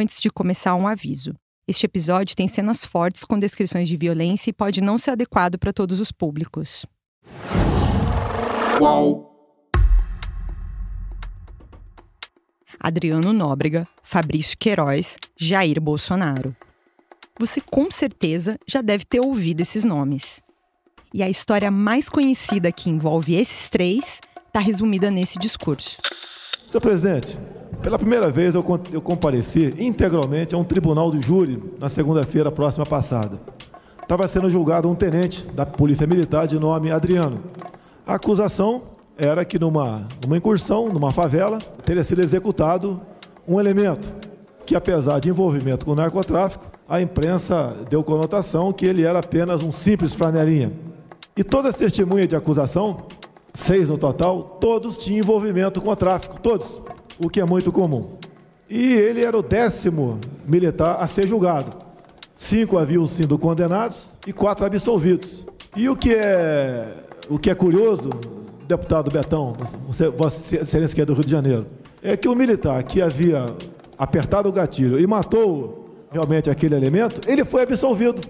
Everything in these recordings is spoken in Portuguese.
Antes de começar, um aviso. Este episódio tem cenas fortes com descrições de violência e pode não ser adequado para todos os públicos. Qual? Adriano Nóbrega, Fabrício Queiroz, Jair Bolsonaro. Você com certeza já deve ter ouvido esses nomes. E a história mais conhecida que envolve esses três está resumida nesse discurso. Senhor presidente, pela primeira vez eu, eu compareci integralmente a um tribunal de júri na segunda-feira próxima passada. Estava sendo julgado um tenente da Polícia Militar de nome Adriano. A acusação era que numa, numa incursão, numa favela, teria sido executado um elemento que, apesar de envolvimento com o narcotráfico, a imprensa deu conotação que ele era apenas um simples flanelinha. E todas as testemunhas de acusação, seis no total, todos tinham envolvimento com o tráfico, todos, o que é muito comum. E ele era o décimo militar a ser julgado. Cinco haviam sido condenados e quatro absolvidos. E o que é, o que é curioso, deputado Betão, você, Vossa Excelência que é do Rio de Janeiro, é que o militar que havia apertado o gatilho e matou realmente aquele elemento, ele foi absolvido.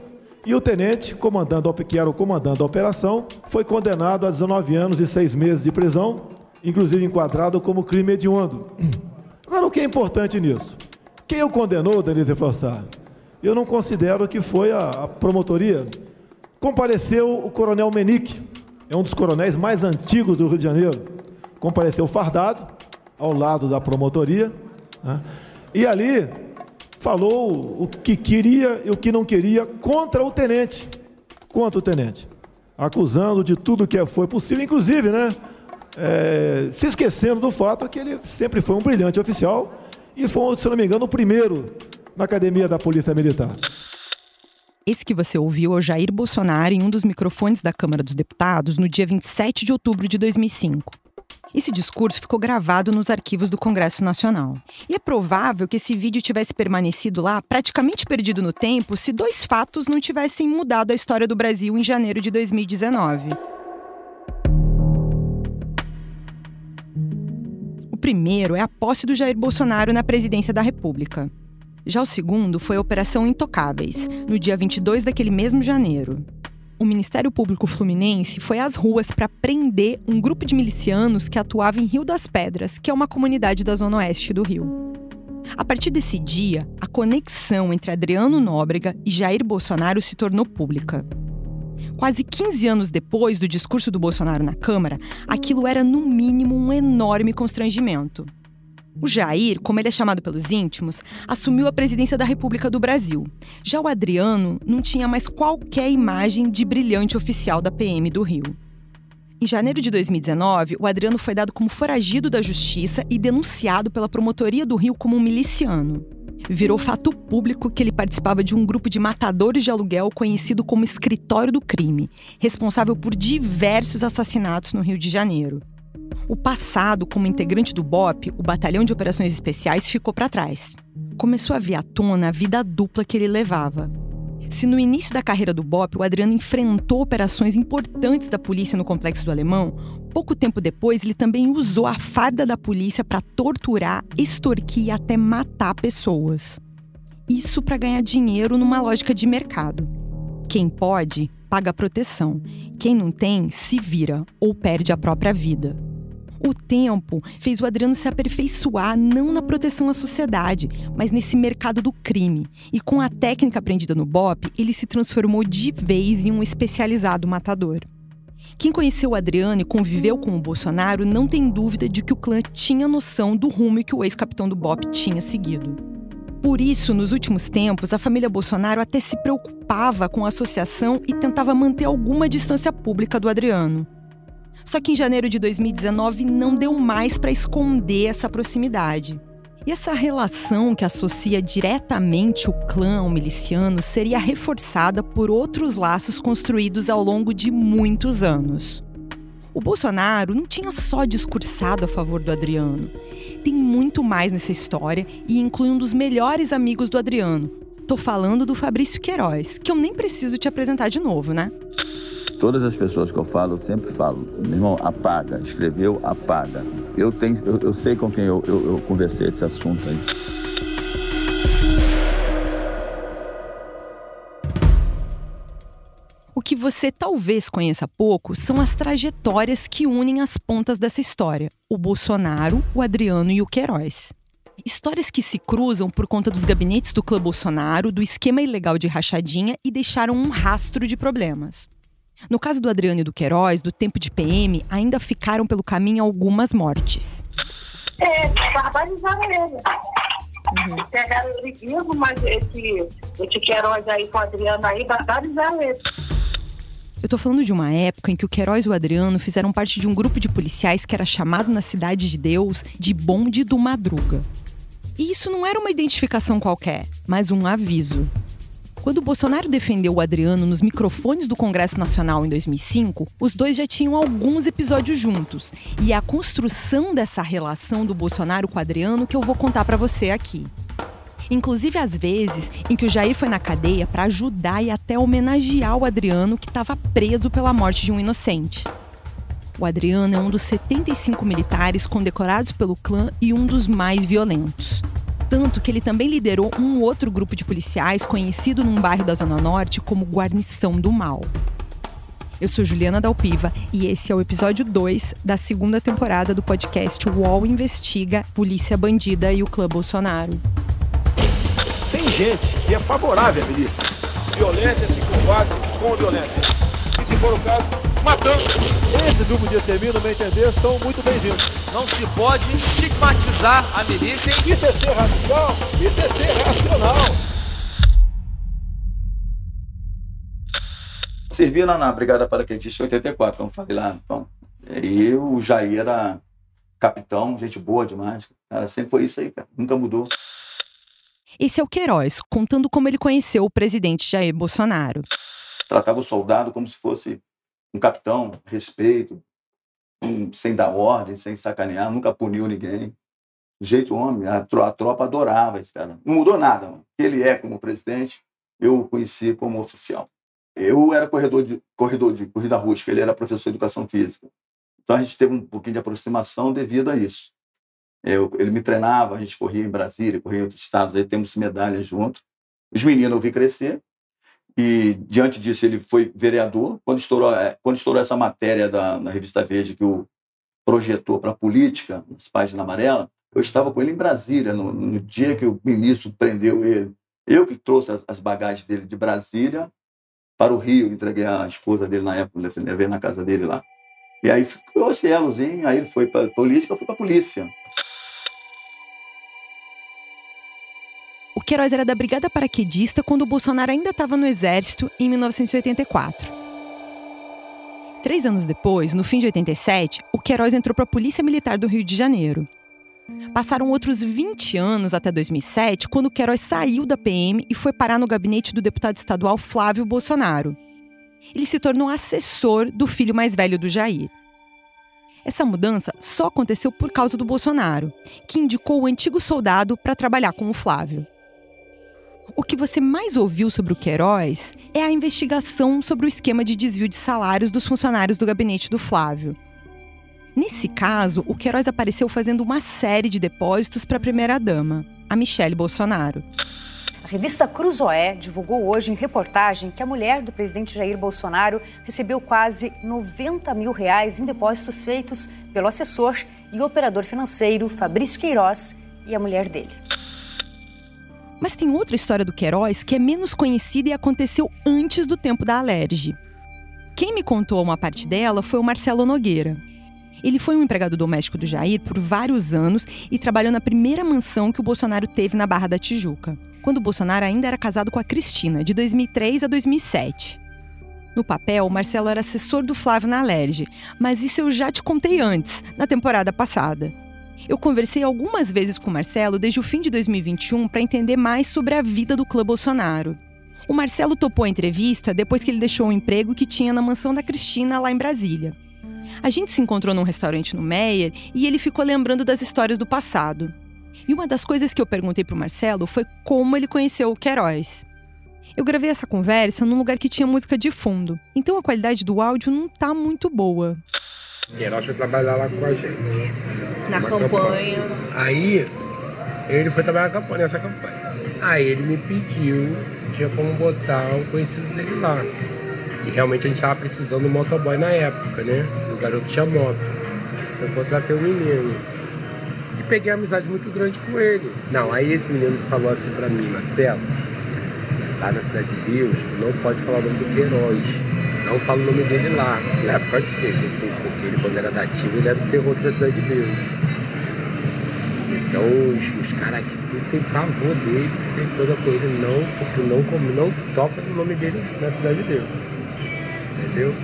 E o tenente, comandando, que era o comandante da operação, foi condenado a 19 anos e 6 meses de prisão, inclusive enquadrado como crime hediondo. Agora, o que é importante nisso? Quem o condenou, Denise Flossar? Eu não considero que foi a, a promotoria. Compareceu o coronel Menique, é um dos coronéis mais antigos do Rio de Janeiro. Compareceu fardado, ao lado da promotoria, né? e ali falou o que queria e o que não queria contra o tenente. Contra o tenente. Acusando de tudo que foi possível, inclusive, né? É, se esquecendo do fato que ele sempre foi um brilhante oficial e foi, se não me engano, o primeiro na academia da Polícia Militar. Esse que você ouviu é o Jair Bolsonaro em um dos microfones da Câmara dos Deputados no dia 27 de outubro de 2005. Esse discurso ficou gravado nos arquivos do Congresso Nacional. E é provável que esse vídeo tivesse permanecido lá, praticamente perdido no tempo, se dois fatos não tivessem mudado a história do Brasil em janeiro de 2019. Primeiro é a posse do Jair Bolsonaro na presidência da República. Já o segundo foi a Operação Intocáveis, no dia 22 daquele mesmo janeiro. O Ministério Público Fluminense foi às ruas para prender um grupo de milicianos que atuava em Rio das Pedras, que é uma comunidade da zona oeste do Rio. A partir desse dia, a conexão entre Adriano Nóbrega e Jair Bolsonaro se tornou pública. Quase 15 anos depois do discurso do Bolsonaro na Câmara, aquilo era no mínimo um enorme constrangimento. O Jair, como ele é chamado pelos íntimos, assumiu a presidência da República do Brasil. Já o Adriano não tinha mais qualquer imagem de brilhante oficial da PM do Rio. Em janeiro de 2019, o Adriano foi dado como foragido da justiça e denunciado pela promotoria do Rio como um miliciano. Virou fato público que ele participava de um grupo de matadores de aluguel conhecido como Escritório do Crime, responsável por diversos assassinatos no Rio de Janeiro. O passado como integrante do BOP, o Batalhão de Operações Especiais, ficou para trás. Começou a vir à tona a vida dupla que ele levava. Se no início da carreira do BOP o Adriano enfrentou operações importantes da polícia no Complexo do Alemão, pouco tempo depois ele também usou a farda da polícia para torturar, extorquir e até matar pessoas. Isso para ganhar dinheiro numa lógica de mercado. Quem pode, paga proteção. Quem não tem, se vira ou perde a própria vida. O tempo fez o Adriano se aperfeiçoar não na proteção à sociedade, mas nesse mercado do crime. E com a técnica aprendida no BOP, ele se transformou de vez em um especializado matador. Quem conheceu o Adriano e conviveu com o Bolsonaro não tem dúvida de que o clã tinha noção do rumo que o ex-capitão do BOP tinha seguido. Por isso, nos últimos tempos, a família Bolsonaro até se preocupava com a associação e tentava manter alguma distância pública do Adriano. Só que em janeiro de 2019 não deu mais para esconder essa proximidade. E essa relação que associa diretamente o clã ao miliciano seria reforçada por outros laços construídos ao longo de muitos anos. O Bolsonaro não tinha só discursado a favor do Adriano. Tem muito mais nessa história e inclui um dos melhores amigos do Adriano. Tô falando do Fabrício Queiroz, que eu nem preciso te apresentar de novo, né? Todas as pessoas que eu falo, eu sempre falo, meu irmão, apaga, escreveu, apaga. Eu, tenho, eu, eu sei com quem eu, eu, eu conversei esse assunto aí. O que você talvez conheça pouco são as trajetórias que unem as pontas dessa história: o Bolsonaro, o Adriano e o Queiroz. Histórias que se cruzam por conta dos gabinetes do clã Bolsonaro, do esquema ilegal de rachadinha e deixaram um rastro de problemas. No caso do Adriano e do Queiroz, do tempo de PM, ainda ficaram pelo caminho algumas mortes. É, barbarizaram ele. Uhum. Pegaram ele vivo, mas esse, esse Queiroz aí com o Adriano aí, barbarizaram ele. Eu tô falando de uma época em que o Queiroz e o Adriano fizeram parte de um grupo de policiais que era chamado na Cidade de Deus de Bonde do Madruga. E isso não era uma identificação qualquer, mas um aviso. Quando Bolsonaro defendeu o Adriano nos microfones do Congresso Nacional em 2005, os dois já tinham alguns episódios juntos. E é a construção dessa relação do Bolsonaro com o Adriano que eu vou contar para você aqui. Inclusive às vezes em que o Jair foi na cadeia para ajudar e até homenagear o Adriano que estava preso pela morte de um inocente. O Adriano é um dos 75 militares condecorados pelo clã e um dos mais violentos. Tanto que ele também liderou um outro grupo de policiais conhecido num bairro da Zona Norte como Guarnição do Mal. Eu sou Juliana Dalpiva e esse é o episódio 2 da segunda temporada do podcast UOL Investiga Polícia Bandida e o Clã Bolsonaro. Tem gente que é favorável à milícia. Violência se combate com violência. E se for o caso, matando. Esse grupo de extermínio, no meu entender, estão muito bem-vindos. Não se pode estigmatizar a milícia. Isso é ser radical, isso é ser racional. Servi lá na Brigada Paraquedista em 84, como falei lá. Então, e o Jair era capitão, gente boa demais. Cara, sempre foi isso aí, cara. Nunca mudou. Esse é o Queiroz, contando como ele conheceu o presidente Jair Bolsonaro. Tratava o soldado como se fosse um capitão, respeito, um, sem dar ordem, sem sacanear, nunca puniu ninguém. Do jeito homem, a, tro a, tropa adorava esse cara. Não mudou nada. Mano. Ele é como presidente, eu o conheci como oficial. Eu era corredor de, corredor de corrida rústica, ele era professor de educação física. Então a gente teve um pouquinho de aproximação devido a isso. Eu, ele me treinava, a gente corria em Brasília, corria em outros estados, aí temos medalhas junto. Os meninos eu vi crescer, e diante disso ele foi vereador. Quando estourou, é, quando estourou essa matéria da, na revista Veja que o projetou para a política, nas páginas amarelas, eu estava com ele em Brasília, no, no, dia que o ministro prendeu ele. Eu que trouxe as, as, bagagens dele de Brasília para o Rio, entreguei a esposa dele na época, levei na casa dele lá. E aí ficou esse elozinho, aí ele foi para política, eu fui para polícia. O Queiroz era da Brigada Paraquedista quando o Bolsonaro ainda estava no Exército, em 1984. Três anos depois, no fim de 87, o Queiroz entrou para a Polícia Militar do Rio de Janeiro. Passaram outros 20 anos até 2007, quando o Queiroz saiu da PM e foi parar no gabinete do deputado estadual Flávio Bolsonaro. Ele se tornou assessor do filho mais velho do Jair. Essa mudança só aconteceu por causa do Bolsonaro, que indicou o antigo soldado para trabalhar com o Flávio. O que você mais ouviu sobre o Queiroz é a investigação sobre o esquema de desvio de salários dos funcionários do gabinete do Flávio. Nesse caso, o Queiroz apareceu fazendo uma série de depósitos para a primeira-dama, a Michele Bolsonaro. A revista Cruzoé divulgou hoje em reportagem que a mulher do presidente Jair Bolsonaro recebeu quase 90 mil reais em depósitos feitos pelo assessor e operador financeiro Fabrício Queiroz e a mulher dele. Mas tem outra história do Queiroz que é menos conhecida e aconteceu antes do tempo da Alerge. Quem me contou uma parte dela foi o Marcelo Nogueira. Ele foi um empregado doméstico do Jair por vários anos e trabalhou na primeira mansão que o Bolsonaro teve na Barra da Tijuca, quando o Bolsonaro ainda era casado com a Cristina, de 2003 a 2007. No papel, o Marcelo era assessor do Flávio na Alerge, mas isso eu já te contei antes, na temporada passada. Eu conversei algumas vezes com o Marcelo desde o fim de 2021 para entender mais sobre a vida do clã Bolsonaro. O Marcelo topou a entrevista depois que ele deixou o emprego que tinha na mansão da Cristina, lá em Brasília. A gente se encontrou num restaurante no Meyer e ele ficou lembrando das histórias do passado. E uma das coisas que eu perguntei para o Marcelo foi como ele conheceu o Queiroz. Eu gravei essa conversa num lugar que tinha música de fundo, então a qualidade do áudio não tá muito boa. Queiroz foi trabalhar lá com a gente. Na campanha. campanha. Aí ele foi trabalhar na campanha, nessa campanha. Aí ele me pediu se tinha como botar o conhecido dele lá. E realmente a gente estava precisando do motoboy na época, né? O garoto tinha moto. Eu contratei o menino. E peguei amizade muito grande com ele. Não, aí esse menino falou assim pra mim, Marcelo, lá na Cidade de Deus, não pode falar o nome do Queiroz. Não fala o nome dele lá. Na época de tempo, assim, porque ele quando era dativo, ele era o terror aqui da Cidade de Deus. Então os, os caras aqui tudo tem pavor dele, tem coisa não, porque não, como, não toca no nome dele na Cidade de Deus. Entendeu?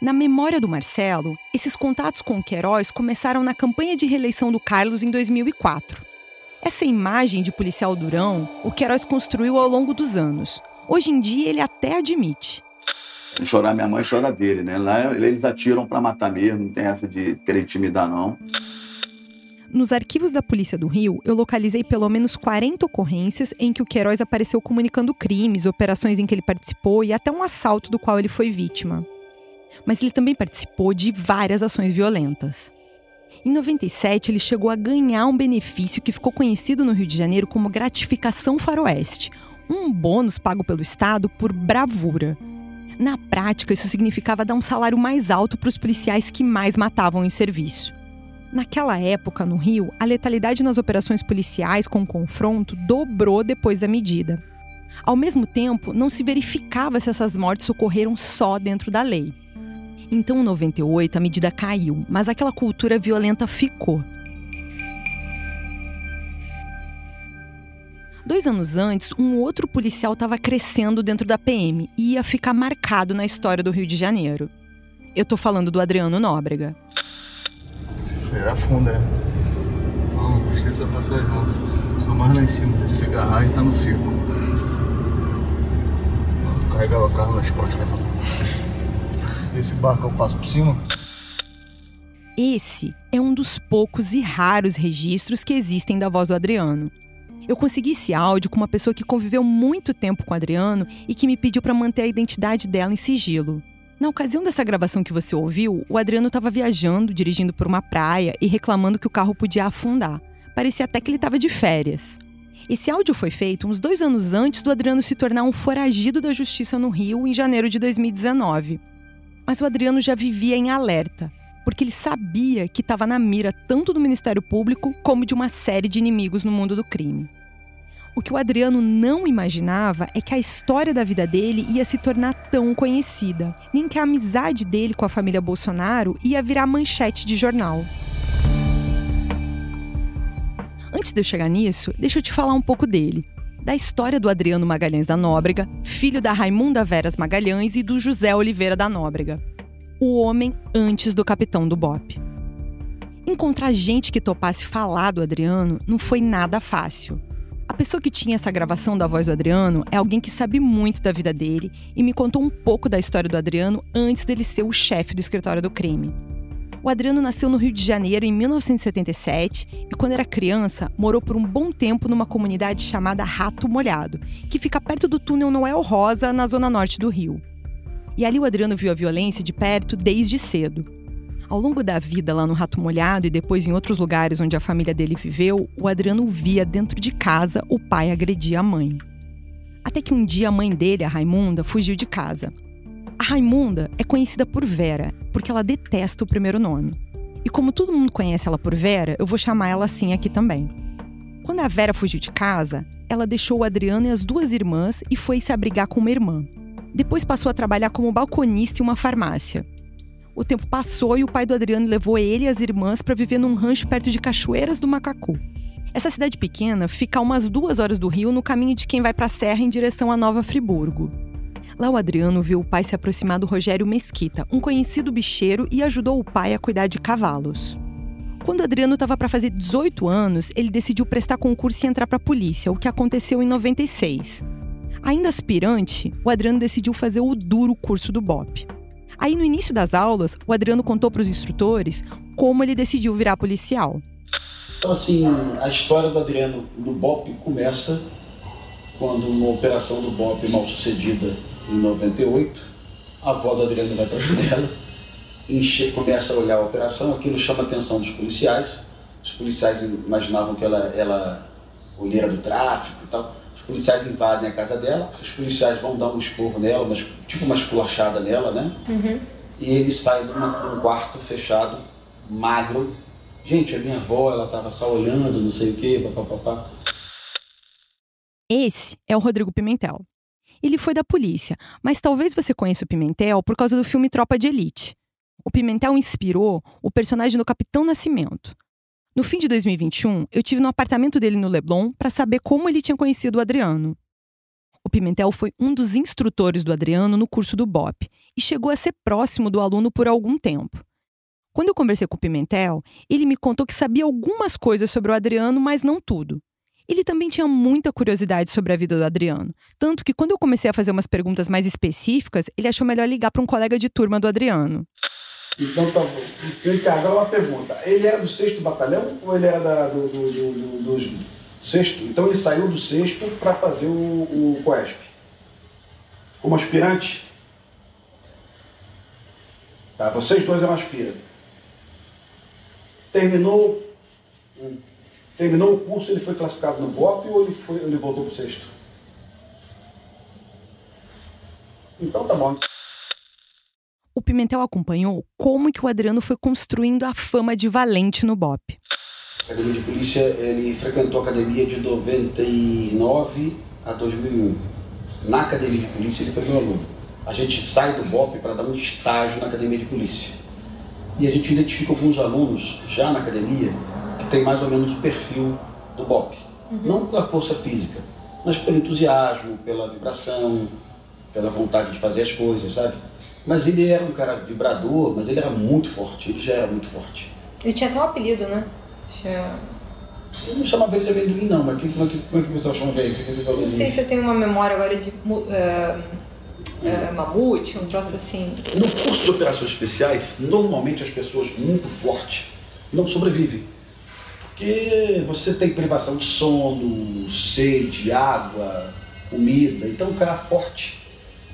Na memória do Marcelo, esses contatos com o Queiroz começaram na campanha de reeleição do Carlos em 2004. Essa imagem de policial durão, o Queiroz construiu ao longo dos anos. Hoje em dia, ele até admite. Chorar minha mãe, chora dele, né? Lá eles atiram para matar mesmo, não tem essa de querer intimidar, não. Nos arquivos da Polícia do Rio, eu localizei pelo menos 40 ocorrências em que o Queiroz apareceu comunicando crimes, operações em que ele participou e até um assalto do qual ele foi vítima. Mas ele também participou de várias ações violentas. Em 97, ele chegou a ganhar um benefício que ficou conhecido no Rio de Janeiro como gratificação faroeste, um bônus pago pelo Estado por bravura. Na prática, isso significava dar um salário mais alto para os policiais que mais matavam em serviço. Naquela época, no Rio, a letalidade nas operações policiais com confronto dobrou depois da medida. Ao mesmo tempo, não se verificava se essas mortes ocorreram só dentro da lei. Então, em 98, a medida caiu, mas aquela cultura violenta ficou. Dois anos antes, um outro policial estava crescendo dentro da PM e ia ficar marcado na história do Rio de Janeiro. Eu tô falando do Adriano Nóbrega. Ele afunda, né? Não, não precisa passar junto. Só mais lá em cima. Se agarrar e tá no circo. Não carregava o carro nas costas, não. Esse barco eu passo por cima. Esse é um dos poucos e raros registros que existem da voz do Adriano. Eu consegui esse áudio com uma pessoa que conviveu muito tempo com Adriano e que me pediu para manter a identidade dela em sigilo. Na ocasião dessa gravação que você ouviu, o Adriano estava viajando, dirigindo por uma praia e reclamando que o carro podia afundar. Parecia até que ele estava de férias. Esse áudio foi feito uns dois anos antes do Adriano se tornar um foragido da justiça no Rio, em janeiro de 2019. Mas o Adriano já vivia em alerta, porque ele sabia que estava na mira tanto do Ministério Público como de uma série de inimigos no mundo do crime. O que o Adriano não imaginava é que a história da vida dele ia se tornar tão conhecida, nem que a amizade dele com a família Bolsonaro ia virar manchete de jornal. Antes de eu chegar nisso, deixa eu te falar um pouco dele. Da história do Adriano Magalhães da Nóbrega, filho da Raimunda Veras Magalhães e do José Oliveira da Nóbrega. O homem antes do capitão do BOP. Encontrar gente que topasse falar do Adriano não foi nada fácil. A pessoa que tinha essa gravação da voz do Adriano é alguém que sabe muito da vida dele e me contou um pouco da história do Adriano antes dele ser o chefe do escritório do crime. O Adriano nasceu no Rio de Janeiro em 1977 e, quando era criança, morou por um bom tempo numa comunidade chamada Rato Molhado, que fica perto do túnel Noel Rosa, na zona norte do Rio. E ali o Adriano viu a violência de perto desde cedo. Ao longo da vida lá no Rato Molhado e depois em outros lugares onde a família dele viveu, o Adriano via dentro de casa o pai agredir a mãe. Até que um dia a mãe dele, a Raimunda, fugiu de casa. A Raimunda é conhecida por Vera, porque ela detesta o primeiro nome. E como todo mundo conhece ela por Vera, eu vou chamar ela assim aqui também. Quando a Vera fugiu de casa, ela deixou o Adriano e as duas irmãs e foi se abrigar com uma irmã. Depois passou a trabalhar como balconista em uma farmácia. O tempo passou e o pai do Adriano levou ele e as irmãs para viver num rancho perto de Cachoeiras do Macacu. Essa cidade pequena fica a umas duas horas do rio no caminho de quem vai para a serra em direção a Nova Friburgo. Lá o Adriano viu o pai se aproximar do Rogério Mesquita, um conhecido bicheiro, e ajudou o pai a cuidar de cavalos. Quando o Adriano estava para fazer 18 anos, ele decidiu prestar concurso e entrar para a polícia, o que aconteceu em 96. Ainda aspirante, o Adriano decidiu fazer o duro curso do BOP. Aí, no início das aulas, o Adriano contou para os instrutores como ele decidiu virar policial. Então, assim, a história do Adriano do BOP começa quando, uma operação do BOP mal sucedida em 98, a avó do Adriano vai para a janela, enche, começa a olhar a operação, aquilo chama a atenção dos policiais. Os policiais imaginavam que ela, ela olheira do tráfico e tal. Policiais invadem a casa dela, os policiais vão dar um esporro nela, mas, tipo uma esculachada nela, né? Uhum. E ele sai de uma, um quarto fechado, magro. Gente, a minha avó, ela tava só olhando, não sei o quê, papapá. Esse é o Rodrigo Pimentel. Ele foi da polícia, mas talvez você conheça o Pimentel por causa do filme Tropa de Elite. O Pimentel inspirou o personagem do Capitão Nascimento. No fim de 2021, eu tive no apartamento dele no Leblon para saber como ele tinha conhecido o Adriano. O Pimentel foi um dos instrutores do Adriano no curso do BOP e chegou a ser próximo do aluno por algum tempo. Quando eu conversei com o Pimentel, ele me contou que sabia algumas coisas sobre o Adriano, mas não tudo. Ele também tinha muita curiosidade sobre a vida do Adriano, tanto que quando eu comecei a fazer umas perguntas mais específicas, ele achou melhor ligar para um colega de turma do Adriano. Então tá bom. Então, agora uma pergunta. Ele era do sexto batalhão ou ele era da, do, do, do, do, sexto? Então ele saiu do sexto para fazer o, o COESP. Como aspirante? Tá, vocês dois eram aspirantes. Terminou, terminou o curso, ele foi classificado no BOP ou ele, foi, ele voltou para o sexto? Então tá bom. O Pimentel acompanhou como que o Adriano foi construindo a fama de valente no BOP. Academia de Polícia, ele frequentou a academia de 99 a 2001. Na Academia de Polícia, ele foi meu aluno. A gente sai do BOP para dar um estágio na Academia de Polícia. E a gente identifica alguns alunos já na academia que tem mais ou menos o perfil do BOP. Uhum. Não pela força física, mas pelo entusiasmo, pela vibração, pela vontade de fazer as coisas, sabe? Mas ele era um cara vibrador, mas ele era muito forte, ele já era muito forte. Ele tinha até um apelido, né? Tinha... Eu não chamava ele de amendoim, não, mas como é que, como é que você chama ele? Falou não sei se eu tenho uma memória agora de uh, uh, mamute, um troço assim. No curso de operações especiais, normalmente as pessoas muito fortes não sobrevivem. Porque você tem privação de sono, sede, água, comida. Então, um cara forte,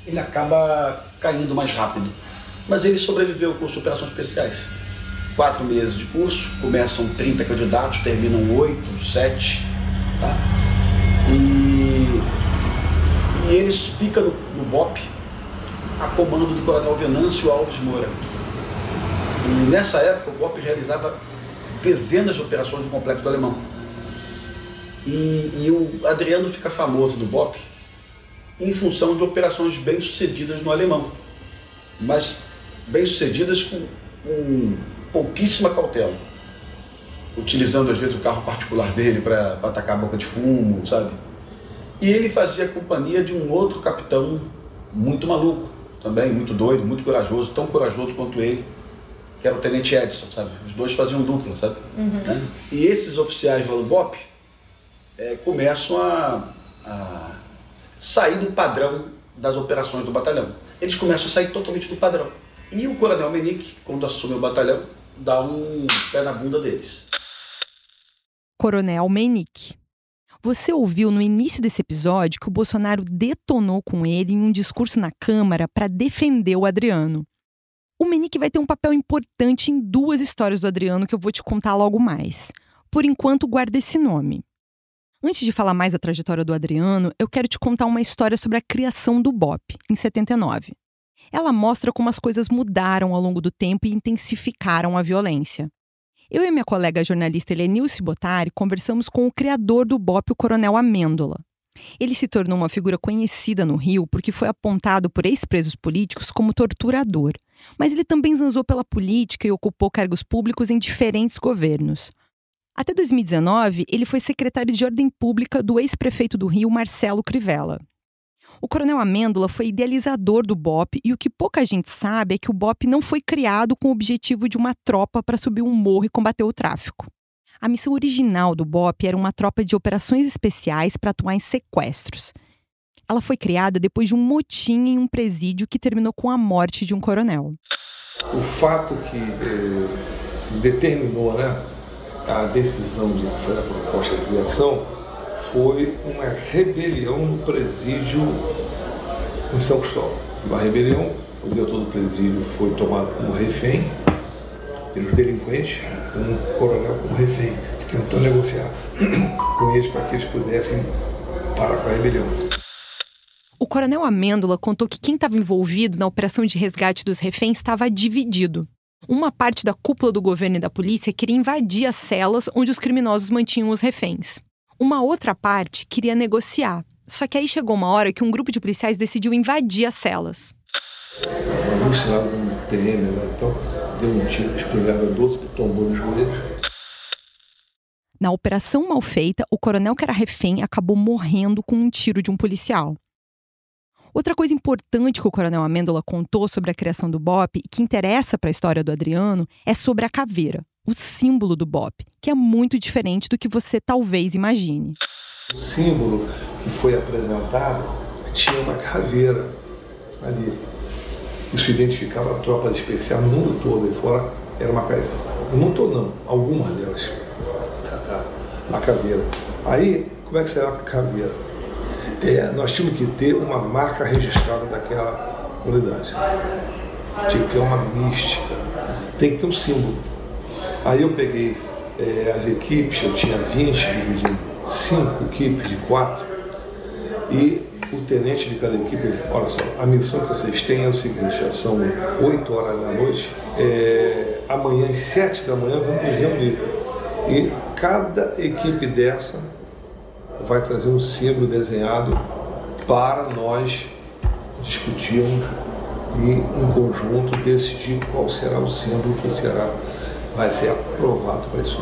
ele acaba caindo mais rápido. Mas ele sobreviveu de operações especiais. Quatro meses de curso, começam 30 candidatos, terminam 8, 7. Tá? E, e eles ficam no, no BOP a comando do coronel Venâncio Alves Moura. E nessa época o BOP realizava dezenas de operações no complexo do Alemão. E, e o Adriano fica famoso no BOP em função de operações bem-sucedidas no alemão, mas bem-sucedidas com, com, pouquíssima cautela, utilizando às vezes o carro particular dele para atacar a boca de fumo, sabe? E ele fazia companhia de um outro capitão muito maluco, também muito doido, muito corajoso, tão corajoso quanto ele, que era o Tenente Edson, sabe? Os dois faziam dupla, sabe? Uhum. E esses oficiais lá do BOP é, começam a, a sair do padrão das operações do batalhão. Eles começam a sair totalmente do padrão. E o coronel Menique, quando assume o batalhão, dá um pé na bunda deles. Coronel Menique. Você ouviu no início desse episódio que o Bolsonaro detonou com ele em um discurso na Câmara para defender o Adriano. O Menique vai ter um papel importante em duas histórias do Adriano que eu vou te contar logo mais. Por enquanto, guarda esse nome. Antes de falar mais da trajetória do Adriano, eu quero te contar uma história sobre a criação do BOP, em 79. Ela mostra como as coisas mudaram ao longo do tempo e intensificaram a violência. Eu e minha colega jornalista Helenilce Botari conversamos com o criador do BOP, o Coronel Amêndola. Ele se tornou uma figura conhecida no Rio porque foi apontado por ex-presos políticos como torturador. Mas ele também zanzou pela política e ocupou cargos públicos em diferentes governos. Até 2019, ele foi secretário de Ordem Pública do ex-prefeito do Rio, Marcelo Crivella. O coronel Amêndola foi idealizador do BOP e o que pouca gente sabe é que o BOP não foi criado com o objetivo de uma tropa para subir um morro e combater o tráfico. A missão original do BOP era uma tropa de operações especiais para atuar em sequestros. Ela foi criada depois de um motim em um presídio que terminou com a morte de um coronel. O fato que eh, se determinou, né, a decisão de fazer a proposta de criação foi uma rebelião no presídio em São Cristóvão. Uma rebelião, o diretor do presídio foi tomado como refém pelos delinquentes, um coronel como refém, que tentou negociar com eles para que eles pudessem para com a rebelião. O coronel Amêndola contou que quem estava envolvido na operação de resgate dos reféns estava dividido. Uma parte da cúpula do governo e da polícia queria invadir as celas onde os criminosos mantinham os reféns. Uma outra parte queria negociar. Só que aí chegou uma hora que um grupo de policiais decidiu invadir as celas. Um PM lá, então deu um tiro de espingarda do outro que tombou nos joelhos. Na operação mal feita, o coronel que era refém acabou morrendo com um tiro de um policial. Outra coisa importante que o Coronel Amêndola contou sobre a criação do BOP e que interessa para a história do Adriano é sobre a caveira, o símbolo do BOP, que é muito diferente do que você talvez imagine. O símbolo que foi apresentado tinha uma caveira ali. Isso identificava a tropa especial no mundo todo, e fora era uma caveira. Não todo não, algumas delas. A, a caveira. Aí, como é que será a caveira? É, nós tínhamos que ter uma marca registrada daquela unidade. Tinha que ter uma mística, tem que ter um símbolo. Aí eu peguei é, as equipes, eu tinha 20, dividi em 5 equipes de 4, e o tenente de cada equipe, olha só, a missão que vocês têm é o seguinte, já são 8 horas da noite, é, amanhã às 7 da manhã vamos nos reunir. E cada equipe dessa vai trazer um símbolo desenhado para nós discutirmos e, em conjunto, decidir qual será o símbolo que será, vai ser aprovado para isso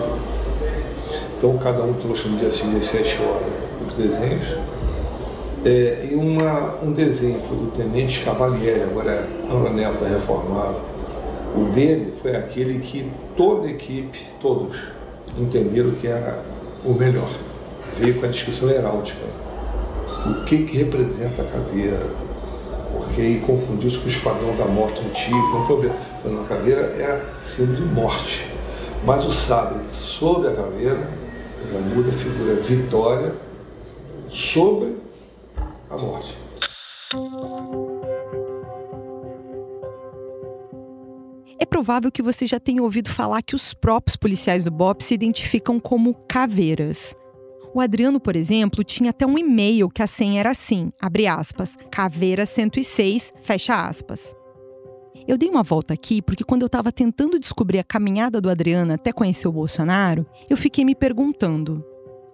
Então, cada um trouxe no dia seguinte, às 7 horas, os desenhos. É, e uma, um desenho foi do Tenente Cavalieri, agora é Anel da Reformada. O dele foi aquele que toda a equipe, todos, entenderam que era o melhor veio com a descrição heráldica. O que, que representa a caveira? Porque aí confundiu isso com o esquadrão da morte antigo, foi um problema. Então, a caveira é símbolo de morte. Mas o sabre sobre a caveira já muda a figura vitória sobre a morte. É provável que você já tenha ouvido falar que os próprios policiais do BOP se identificam como caveiras. O Adriano, por exemplo, tinha até um e-mail que a senha era assim, abre aspas, caveira 106, fecha aspas. Eu dei uma volta aqui porque quando eu estava tentando descobrir a caminhada do Adriano até conhecer o Bolsonaro, eu fiquei me perguntando: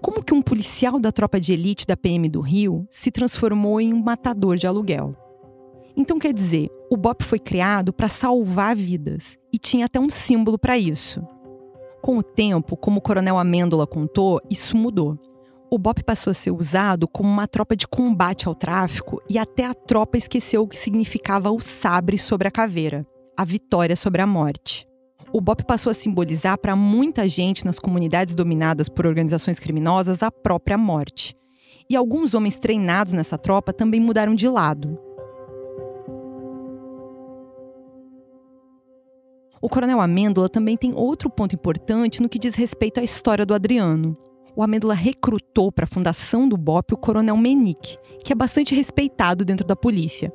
como que um policial da tropa de elite da PM do Rio se transformou em um matador de aluguel? Então quer dizer, o BOP foi criado para salvar vidas e tinha até um símbolo para isso. Com o tempo, como o Coronel Amêndola contou, isso mudou o BOP passou a ser usado como uma tropa de combate ao tráfico e até a tropa esqueceu o que significava o sabre sobre a caveira, a vitória sobre a morte. O BOP passou a simbolizar para muita gente nas comunidades dominadas por organizações criminosas a própria morte. E alguns homens treinados nessa tropa também mudaram de lado. O Coronel Amêndola também tem outro ponto importante no que diz respeito à história do Adriano o Amêndola recrutou para a fundação do BOP o coronel Menick, que é bastante respeitado dentro da polícia.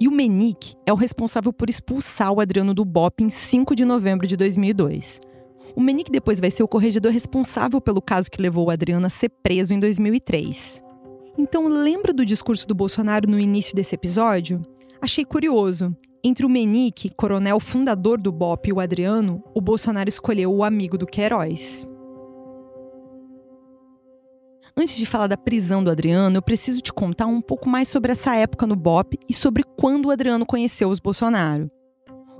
E o Menick é o responsável por expulsar o Adriano do BOP em 5 de novembro de 2002. O Menick depois vai ser o corregedor responsável pelo caso que levou o Adriano a ser preso em 2003. Então, lembra do discurso do Bolsonaro no início desse episódio? Achei curioso. Entre o Menick, coronel fundador do BOP, e o Adriano, o Bolsonaro escolheu o amigo do Queiroz. Antes de falar da prisão do Adriano, eu preciso te contar um pouco mais sobre essa época no BOP e sobre quando o Adriano conheceu os Bolsonaro.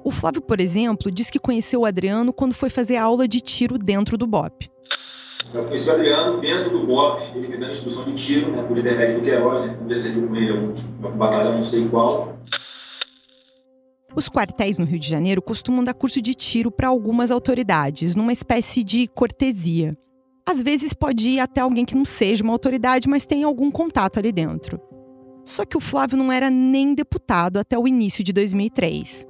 O Flávio, por exemplo, diz que conheceu o Adriano quando foi fazer aula de tiro dentro do BOP. Eu conheci o Adriano dentro do BOP, ele me dando instrução de tiro, né, por intermédio do Queiroz, né, conversei com ele, uma batalha não sei qual. Os quartéis no Rio de Janeiro costumam dar curso de tiro para algumas autoridades, numa espécie de cortesia. Às vezes pode ir até alguém que não seja uma autoridade, mas tem algum contato ali dentro. Só que o Flávio não era nem deputado até o início de 2003.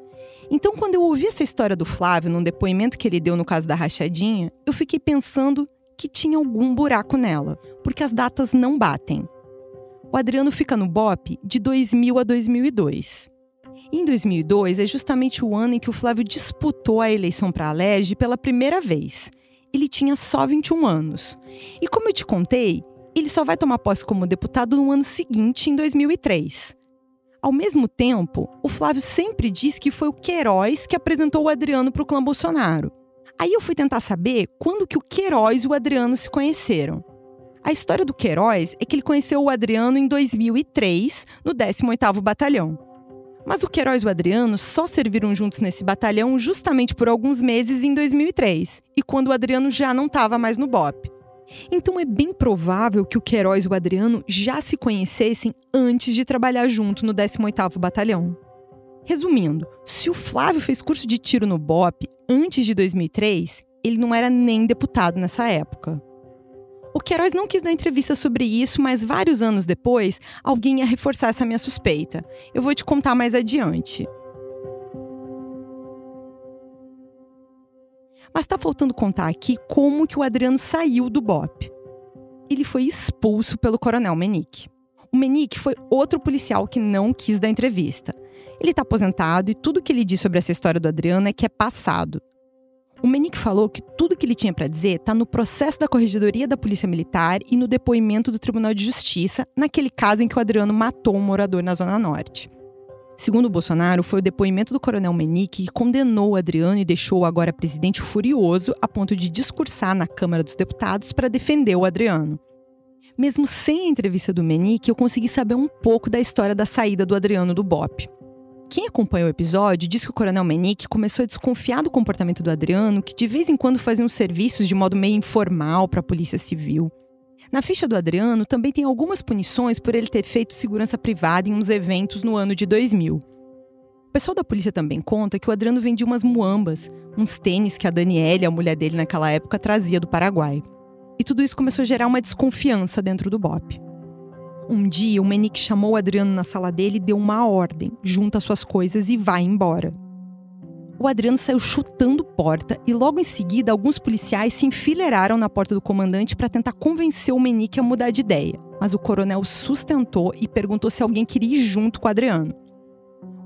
Então, quando eu ouvi essa história do Flávio num depoimento que ele deu no caso da rachadinha, eu fiquei pensando que tinha algum buraco nela, porque as datas não batem. O Adriano fica no BOP de 2000 a 2002. em 2002 é justamente o ano em que o Flávio disputou a eleição para a pela primeira vez ele tinha só 21 anos. E como eu te contei, Ele só vai tomar posse como deputado no ano seguinte, em 2003. Ao mesmo tempo, o Flávio sempre diz que foi o Queiroz que apresentou o Adriano para o clã Bolsonaro. Aí eu fui tentar saber quando que o Queiroz e o Adriano se conheceram. A história do Queiroz é que ele conheceu o Adriano em 2003, no 18º Batalhão. Mas o Queiroz e o Adriano só serviram juntos nesse batalhão justamente por alguns meses em 2003, e quando o Adriano já não estava mais no BOP. Então é bem provável que o Queiroz e o Adriano já se conhecessem antes de trabalhar junto no 18º Batalhão. Resumindo, se o Flávio fez curso de tiro no BOP antes de 2003, ele não era nem deputado nessa época. O Queiroz não quis dar entrevista sobre isso, mas vários anos depois, alguém ia reforçar essa minha suspeita. Eu vou te contar mais adiante. Mas tá faltando contar aqui como que o Adriano saiu do BOP. Ele foi expulso pelo coronel Menique. O Menique foi outro policial que não quis dar entrevista. Ele está aposentado e tudo que ele diz sobre essa história do Adriano é que é passado. O Menique falou que tudo que ele tinha para dizer está no processo da Corregedoria da Polícia Militar e no depoimento do Tribunal de Justiça, naquele caso em que o Adriano matou um morador na Zona Norte. Segundo Bolsonaro, foi o depoimento do coronel Menique que condenou o Adriano e deixou o agora presidente furioso a ponto de discursar na Câmara dos Deputados para defender o Adriano. Mesmo sem a entrevista do Menique, eu consegui saber um pouco da história da saída do Adriano do BOP. Quem acompanhou o episódio diz que o coronel Menique começou a desconfiar do comportamento do Adriano, que de vez em quando fazia uns serviços de modo meio informal para a Polícia Civil. Na ficha do Adriano também tem algumas punições por ele ter feito segurança privada em uns eventos no ano de 2000. O pessoal da polícia também conta que o Adriano vendia umas muambas, uns tênis que a Daniele, a mulher dele naquela época, trazia do Paraguai. E tudo isso começou a gerar uma desconfiança dentro do BOP. Um dia, o Menique chamou o Adriano na sala dele e deu uma ordem: junta suas coisas e vai embora. O Adriano saiu chutando porta e logo em seguida alguns policiais se enfileiraram na porta do comandante para tentar convencer o Menique a mudar de ideia. Mas o coronel sustentou e perguntou se alguém queria ir junto com o Adriano.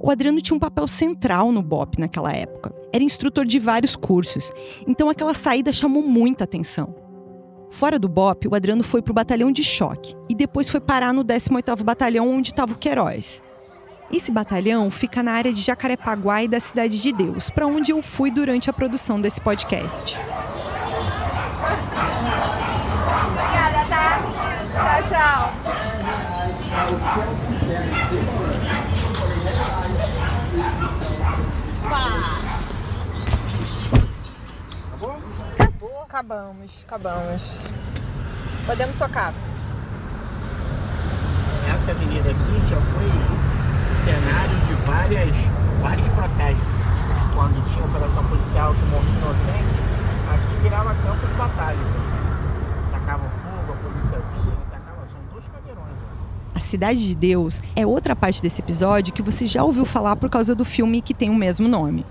O Adriano tinha um papel central no BOP naquela época. Era instrutor de vários cursos, então aquela saída chamou muita atenção. Fora do BOP, o Adriano foi para o batalhão de choque depois foi parar no 18º Batalhão, onde estava o Queiroz. Esse batalhão fica na área de Jacarepaguá e da Cidade de Deus, para onde eu fui durante a produção desse podcast. Obrigada, tá? Tchau, tchau. Acabou? Acabamos, acabamos. Podemos tocar. Essa avenida aqui já foi cenário de várias, vários protestos. Quando tinha operação policial que morria inocente, aqui virava campo de batalha. Tacavam fogo, a polícia vinha, tacava, são dois caveirões. A Cidade de Deus é outra parte desse episódio que você já ouviu falar por causa do filme que tem o mesmo nome.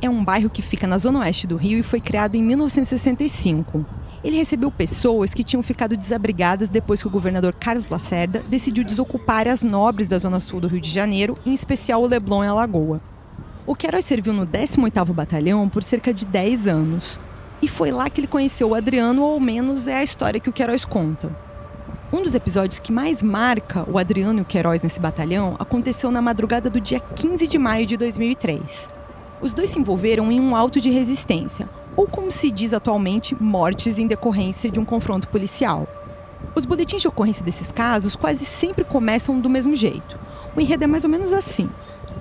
É um bairro que fica na zona oeste do Rio e foi criado em 1965. Ele recebeu pessoas que tinham ficado desabrigadas depois que o governador Carlos Lacerda decidiu desocupar as nobres da zona sul do Rio de Janeiro, em especial o Leblon e a Lagoa. O Queiroz serviu no 18º Batalhão por cerca de 10 anos. E foi lá que ele conheceu o Adriano, ou ao menos é a história que o Queiroz conta. Um dos episódios que mais marca o Adriano e o Queiroz nesse batalhão aconteceu na madrugada do dia 15 de maio de 2003. Os dois se envolveram em um auto de resistência, ou como se diz atualmente, mortes em decorrência de um confronto policial. Os boletins de ocorrência desses casos quase sempre começam do mesmo jeito. O enredo é mais ou menos assim.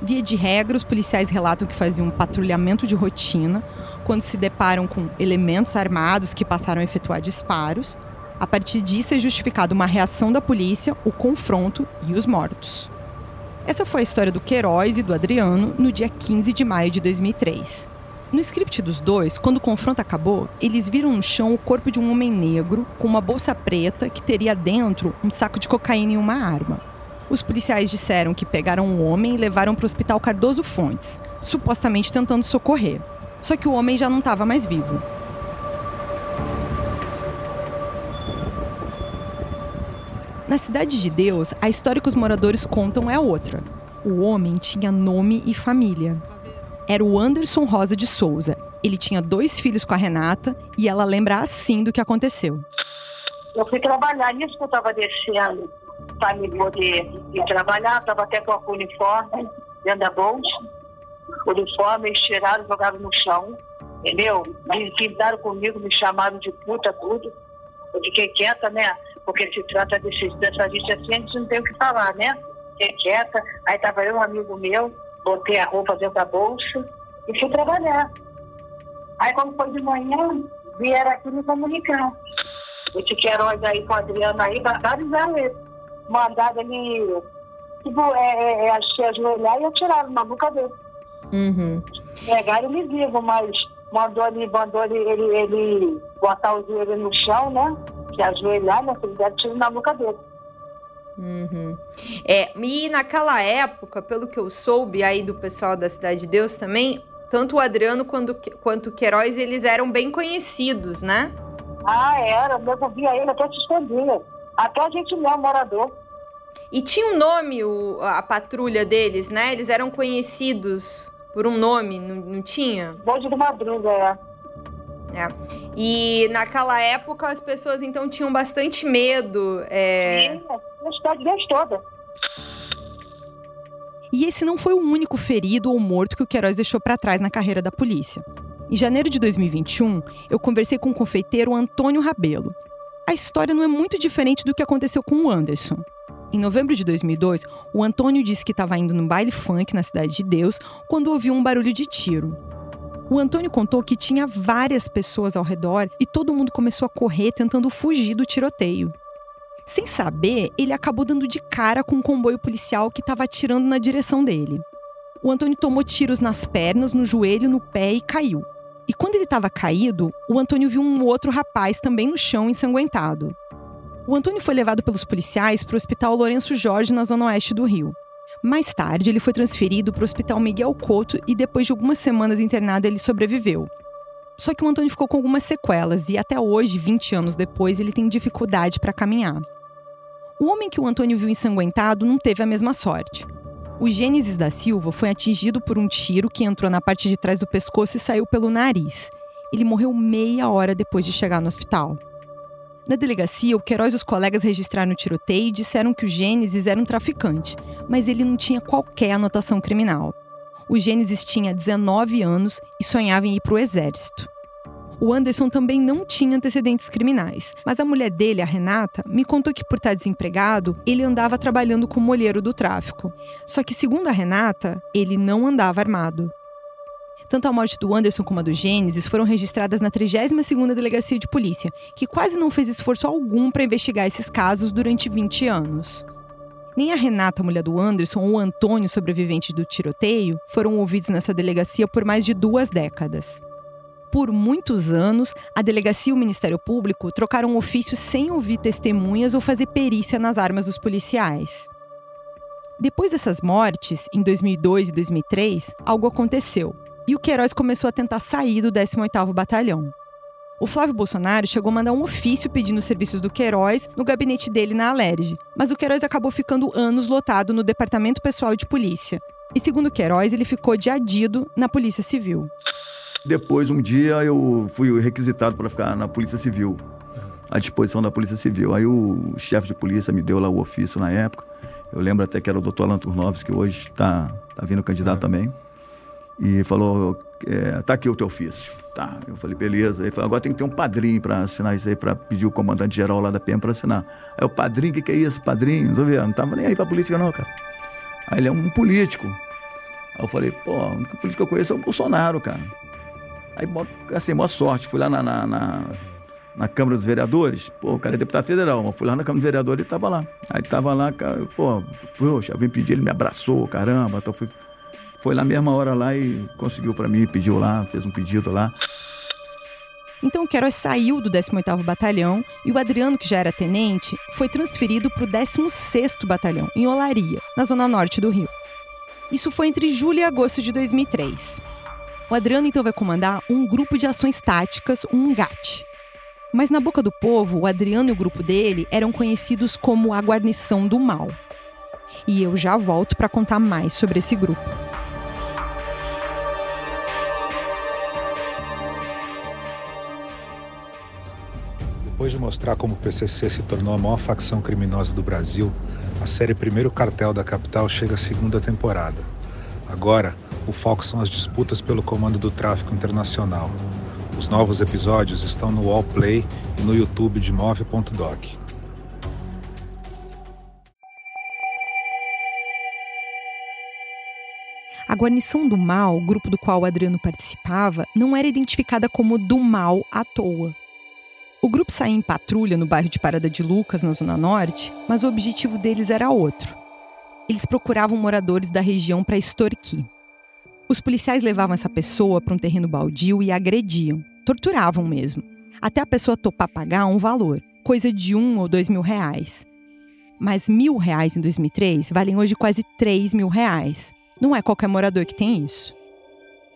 Via de regra, os policiais relatam que faziam um patrulhamento de rotina quando se deparam com elementos armados que passaram a efetuar disparos. A partir disso é justificada uma reação da polícia, o confronto e os mortos. Essa foi a história do Queiroz e do Adriano no dia 15 de maio de 2003. No script dos dois, quando o confronto acabou, eles viram no chão o corpo de um homem negro com uma bolsa preta que teria dentro um saco de cocaína e uma arma. Os policiais disseram que pegaram o homem e levaram para o Hospital Cardoso Fontes, supostamente tentando socorrer. Só que o homem já não estava mais vivo. Na Cidade de Deus, a história que os moradores contam é outra. O homem tinha nome e família. Era o Anderson Rosa de Souza. Ele tinha dois filhos com a Renata e ela lembra assim do que aconteceu. Eu fui trabalhar, nisso que eu estava descendo para me poder ir trabalhar, estava até com o uniforme dentro da bolsa. Uniforme, eles tiraram, jogaram no chão, entendeu? Me pintaram comigo, me chamaram de puta, tudo. Eu fiquei quieta, né? Porque se trata desse, dessa gente assim, a gente não tem o que falar, né? Fiquei quieta. Aí estava eu, um amigo meu, botei a roupa dentro da bolsa e fui trabalhar. Aí quando foi de manhã, vieram aqui me comunicar. Esse Queiroz aí com a Adriana aí, barbarizaram ele. Mandaram ele, tipo, é, é, é, que ajoelhar e atiraram na boca dele. Uhum. Pegaram ele vivo, mas mandou ele, mandou ele, ele, ele botar o joelho no chão, né? Que ajoelhar, né? Ele deram tiro na boca dele. Uhum. É, e naquela época, pelo que eu soube aí do pessoal da Cidade de Deus também, tanto o Adriano quanto, quanto o Queiroz, eles eram bem conhecidos, né? Ah, era. Eu via ele até se escondia. Até a gente mesmo, morador. E tinha um nome o, a patrulha deles, né? Eles eram conhecidos por um nome, não, não tinha? Bonde do Madruga, é. É. E naquela época as pessoas então tinham bastante medo. É... Sim, a cidade desde toda. E esse não foi o único ferido ou morto que o Queiroz deixou para trás na carreira da polícia. Em janeiro de 2021, eu conversei com o confeiteiro Antônio Rabelo. A história não é muito diferente do que aconteceu com o Anderson. Em novembro de 2002, o Antônio disse que estava indo num baile funk na Cidade de Deus quando ouviu um barulho de tiro. O Antônio contou que tinha várias pessoas ao redor e todo mundo começou a correr tentando fugir do tiroteio. Sem saber, ele acabou dando de cara com um comboio policial que estava atirando na direção dele. O Antônio tomou tiros nas pernas, no joelho, no pé e caiu. E quando ele estava caído, o Antônio viu um outro rapaz também no chão ensanguentado. O Antônio foi levado pelos policiais para o Hospital Lourenço Jorge, na zona oeste do Rio. Mais tarde, ele foi transferido para o Hospital Miguel Couto e depois de algumas semanas internado, ele sobreviveu. Só que o Antônio ficou com algumas sequelas e até hoje, 20 anos depois, ele tem dificuldade para caminhar. O homem que o Antônio viu ensanguentado não teve a mesma sorte. O Gênesis da Silva foi atingido por um tiro que entrou na parte de trás do pescoço e saiu pelo nariz. Ele morreu meia hora depois de chegar no hospital. Na delegacia, o Queiroz e os colegas registraram o tiroteio e disseram que o Gênesis era um traficante, mas ele não tinha qualquer anotação criminal. O Gênesis tinha 19 anos e sonhava em ir para o exército. O Anderson também não tinha antecedentes criminais, mas a mulher dele, a Renata, me contou que por estar desempregado, ele andava trabalhando como olheiro do tráfico. Só que, segundo a Renata, ele não andava armado. Tanto a morte do Anderson como a do Gênesis foram registradas na 32ª Delegacia de Polícia, que quase não fez esforço algum para investigar esses casos durante 20 anos. Nem a Renata, mulher do Anderson, ou o Antônio, sobrevivente do tiroteio, foram ouvidos nessa delegacia por mais de duas décadas. Por muitos anos, a delegacia e o Ministério Público trocaram ofícios sem ouvir testemunhas ou fazer perícia nas armas dos policiais. Depois dessas mortes, em 2002 e 2003, algo aconteceu e o Queiroz começou a tentar sair do 18º Batalhão. O Flávio Bolsonaro chegou a mandar um ofício pedindo os serviços do Queiroz no gabinete dele na Alerj, mas o Queiroz acabou ficando anos lotado no Departamento Pessoal de Polícia. E segundo o Queiroz, ele ficou de adido na Polícia Civil. Depois, um dia, eu fui requisitado para ficar na Polícia Civil, à disposição da Polícia Civil. Aí o chefe de polícia me deu lá o ofício na época. Eu lembro até que era o doutor Alan Turnovski, que hoje está tá vindo candidato é. também e falou: é, tá aqui o teu ofício. Tá, eu falei, beleza. Ele falou, agora tem que ter um padrinho para assinar isso aí, para pedir o comandante geral lá da PM para assinar. Aí o padrinho, o que, que é isso, padrinho? Não, sabia, não tava nem aí pra política, não, cara. Aí ele é um político. Aí eu falei, pô, a única política que eu conheço é o Bolsonaro, cara. Aí, assim, boa sorte. Fui lá na, na, na, na Câmara dos Vereadores. Pô, o cara é deputado federal, mas fui lá na Câmara dos Vereadores e tava lá. Aí tava lá, cara, pô, poxa, eu vim pedir, ele me abraçou, caramba. Então fui foi na mesma hora lá e conseguiu para mim, pediu lá, fez um pedido lá. Então o Queiroz saiu do 18º Batalhão e o Adriano, que já era tenente, foi transferido para o 16º Batalhão, em Olaria, na zona norte do Rio. Isso foi entre julho e agosto de 2003. O Adriano então vai comandar um grupo de ações táticas, um GAT. Mas na boca do povo, o Adriano e o grupo dele eram conhecidos como a Guarnição do Mal. E eu já volto para contar mais sobre esse grupo. Depois de mostrar como o PCC se tornou a maior facção criminosa do Brasil, a série Primeiro Cartel da Capital chega à segunda temporada. Agora, o foco são as disputas pelo comando do tráfico internacional. Os novos episódios estão no Wallplay e no YouTube de Move.doc. A guarnição do mal, grupo do qual Adriano participava, não era identificada como do mal à toa. O grupo saía em patrulha no bairro de Parada de Lucas, na Zona Norte, mas o objetivo deles era outro. Eles procuravam moradores da região para extorquir. Os policiais levavam essa pessoa para um terreno baldio e agrediam, torturavam mesmo, até a pessoa topar pagar um valor, coisa de um ou dois mil reais. Mas mil reais em 2003 valem hoje quase três mil reais. Não é qualquer morador que tem isso.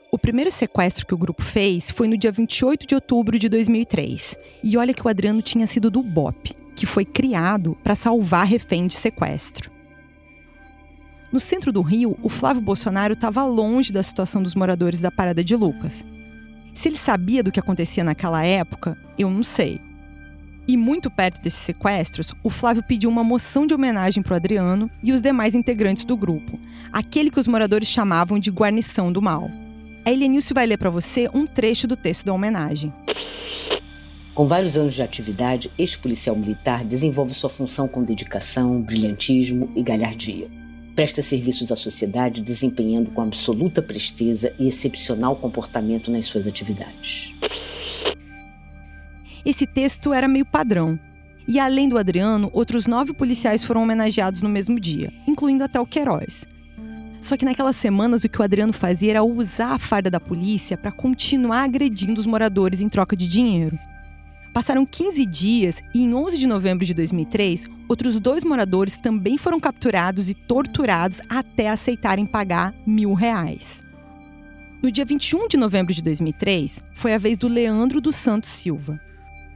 O primeiro sequestro que o grupo fez foi no dia 28 de outubro de 2003. E olha que o Adriano tinha sido do BOP, que foi criado para salvar refém de sequestro. No centro do Rio, o Flávio Bolsonaro estava longe da situação dos moradores da Parada de Lucas. Se ele sabia do que acontecia naquela época, eu não sei. E muito perto desses sequestros, o Flávio pediu uma moção de homenagem para o Adriano e os demais integrantes do grupo, aquele que os moradores chamavam de guarnição do mal. A Elenilce vai ler para você um trecho do texto da homenagem. Com vários anos de atividade, este policial militar desenvolve sua função com dedicação, brilhantismo e galhardia. Presta serviços à sociedade desempenhando com absoluta presteza e excepcional comportamento nas suas atividades. Esse texto era meio padrão. E além do Adriano, outros nove policiais foram homenageados no mesmo dia, incluindo até o Queiroz. Só que naquelas semanas o que o Adriano fazia era usar a farda da polícia para continuar agredindo os moradores em troca de dinheiro. Passaram 15 dias e em 11 de novembro de 2003, outros dois moradores também foram capturados e torturados até aceitarem pagar mil reais. No dia 21 de novembro de 2003, foi a vez do Leandro dos Santos Silva.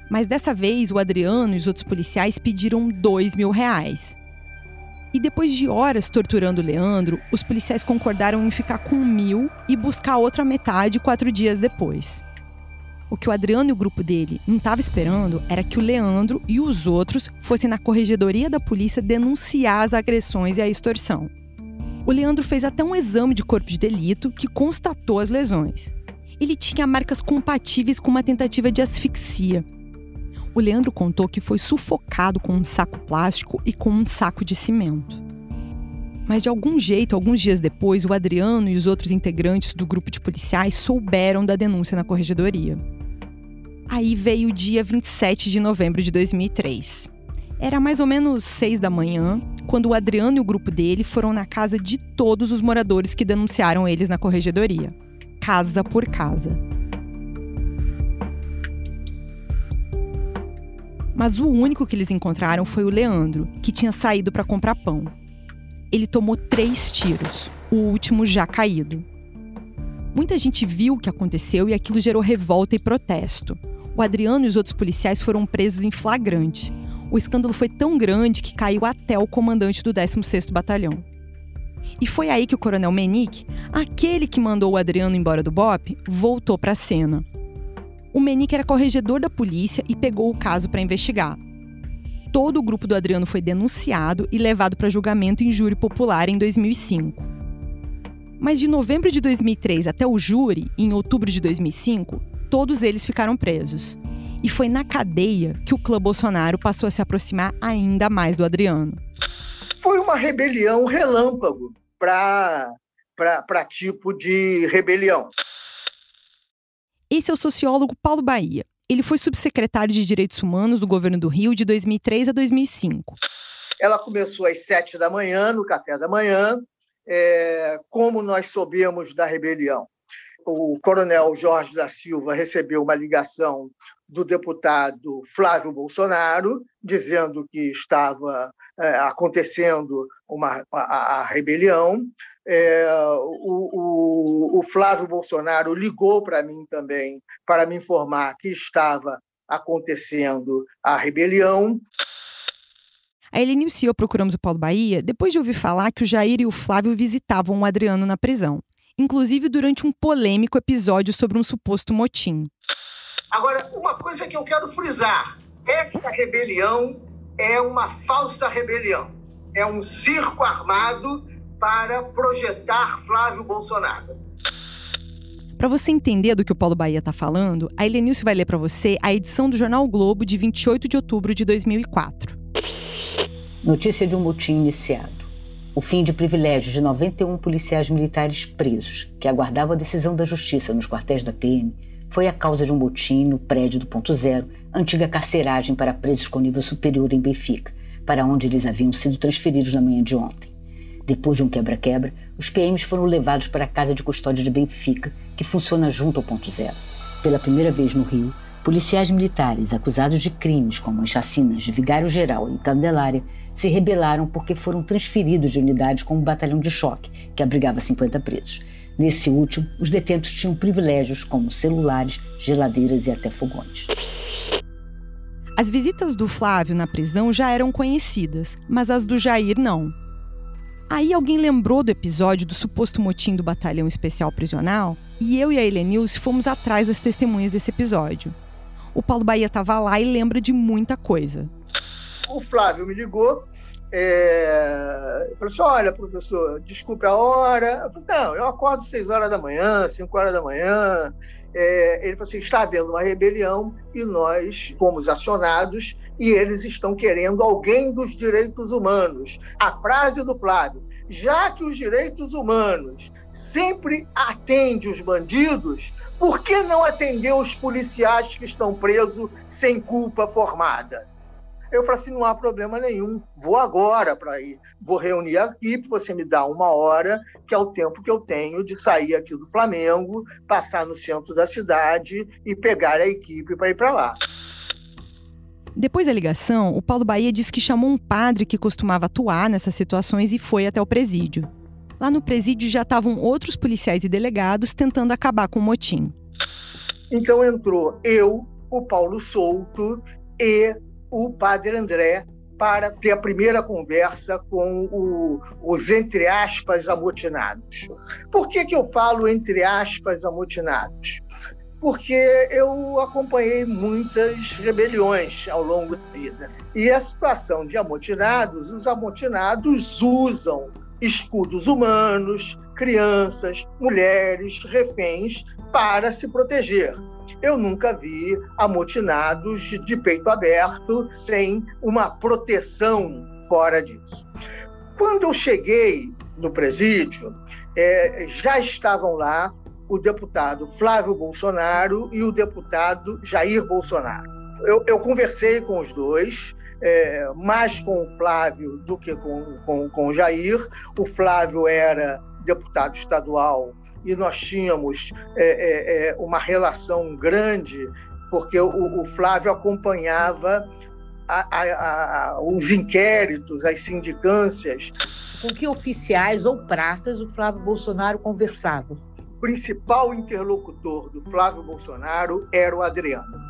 Mas dessa vez, o Adriano e os outros policiais pediram dois mil reais. E depois de horas torturando Leandro, os policiais concordaram em ficar com mil e buscar a outra metade quatro dias depois. O que o Adriano e o grupo dele não estavam esperando era que o Leandro e os outros fossem na corregedoria da polícia denunciar as agressões e a extorsão. O Leandro fez até um exame de corpo de delito que constatou as lesões. Ele tinha marcas compatíveis com uma tentativa de asfixia, o Leandro contou que foi sufocado com um saco plástico e com um saco de cimento. Mas de algum jeito, alguns dias depois, o Adriano e os outros integrantes do grupo de policiais souberam da denúncia na corregedoria. Aí veio o dia 27 de novembro de 2003. Era mais ou menos seis da manhã, quando o Adriano e o grupo dele foram na casa de todos os moradores que denunciaram eles na corregedoria, casa por casa. Mas o único que eles encontraram foi o Leandro, que tinha saído para comprar pão. Ele tomou três tiros, o último já caído. Muita gente viu o que aconteceu e aquilo gerou revolta e protesto. O Adriano e os outros policiais foram presos em flagrante. O escândalo foi tão grande que caiu até o comandante do 16º Batalhão. E foi aí que o coronel Menick, aquele que mandou o Adriano embora do BOP, voltou para a cena o Menique era corregedor da polícia e pegou o caso para investigar. Todo o grupo do Adriano foi denunciado e levado para julgamento em júri popular em 2005. Mas de novembro de 2003 até o júri, em outubro de 2005, todos eles ficaram presos. E foi na cadeia que o clã Bolsonaro passou a se aproximar ainda mais do Adriano. Foi uma rebelião relâmpago para tipo de rebelião. Esse é o sociólogo Paulo Bahia. Ele foi subsecretário de Direitos Humanos do governo do Rio de 2003 a 2005. Ela começou às sete da manhã, no café da manhã, é, como nós soubemos da rebelião. O coronel Jorge da Silva recebeu uma ligação do deputado Flávio Bolsonaro, dizendo que estava acontecendo uma, a, a rebelião. É, o, o, o, Flávio Bolsonaro ligou para mim também para me informar que estava acontecendo a rebelião. A Elenilce e eu procuramos o Paulo Bahia depois de ouvir falar que o Jair e o Flávio visitavam o Adriano na prisão, inclusive durante um polêmico episódio sobre um suposto motim. Agora, uma coisa que eu quero frisar: Esta rebelião é uma falsa rebelião. É um circo armado para projetar Flávio Bolsonaro. Para você entender do que o Paulo Bahia está falando, a Helenilce vai ler para você a edição do Jornal o Globo de 28 de outubro de 2004. Notícia de um motim iniciado. O fim de privilégios de 91 policiais militares presos, que aguardavam a decisão da justiça nos quartéis da PM, foi a causa de um motim no prédio do Ponto Zero, antiga carceragem para presos com nível superior em Benfica, para onde eles haviam sido transferidos na manhã de ontem. Depois de um quebra-quebra, os PMs foram levados para a casa de custódia de Benfica, que funciona junto ao ponto zero. Pela primeira vez no Rio, policiais militares acusados de crimes como as chacinas de Vigário Geral e Candelária se rebelaram porque foram transferidos de unidades como o batalhão de choque, que abrigava 50 presos. Nesse último, os detentos tinham privilégios como celulares, geladeiras e até fogões. As visitas do Flávio na prisão já eram conhecidas, mas as do Jair não. Aí alguém lembrou do episódio do suposto motim do Batalhão Especial Prisional e eu e a Helenilce fomos atrás das testemunhas desse episódio. O Paulo Bahia estava lá e lembra de muita coisa. O Flávio me ligou, é... falou assim: olha, professor, desculpe a hora. Eu falei, não, eu acordo 6 horas da manhã, 5 horas da manhã. É... ele falou assim: está havendo uma rebelião e nós fomos acionados e eles estão querendo alguém dos direitos humanos. A frase do Flávio: já que os direitos humanos sempre atende os bandidos, por que não atender os policiais que estão presos sem culpa formada? Eu falei assim: não há problema nenhum, vou agora para ir. Vou reunir a equipe, você me dá uma hora, que é o tempo que eu tenho de sair aqui do Flamengo, passar no centro da cidade e pegar a equipe para ir para lá. Depois da ligação, o Paulo Bahia disse que chamou um padre que costumava atuar nessas situações e foi até o presídio. Lá no presídio já estavam outros policiais e delegados tentando acabar com o motim. Então entrou eu, o Paulo Souto e o padre André para ter a primeira conversa com o, os, entre aspas, amotinados. Por que, que eu falo entre aspas amotinados? porque eu acompanhei muitas rebeliões ao longo da vida. E a situação de amotinados, os amotinados usam escudos humanos, crianças, mulheres, reféns para se proteger. Eu nunca vi amotinados de peito aberto sem uma proteção fora disso. Quando eu cheguei no presídio, é, já estavam lá o deputado Flávio Bolsonaro e o deputado Jair Bolsonaro. Eu, eu conversei com os dois, é, mais com o Flávio do que com, com, com o Jair. O Flávio era deputado estadual e nós tínhamos é, é, é uma relação grande, porque o, o Flávio acompanhava a, a, a, os inquéritos, as sindicâncias. Com que oficiais ou praças o Flávio Bolsonaro conversava? principal interlocutor do Flávio Bolsonaro era o Adriano.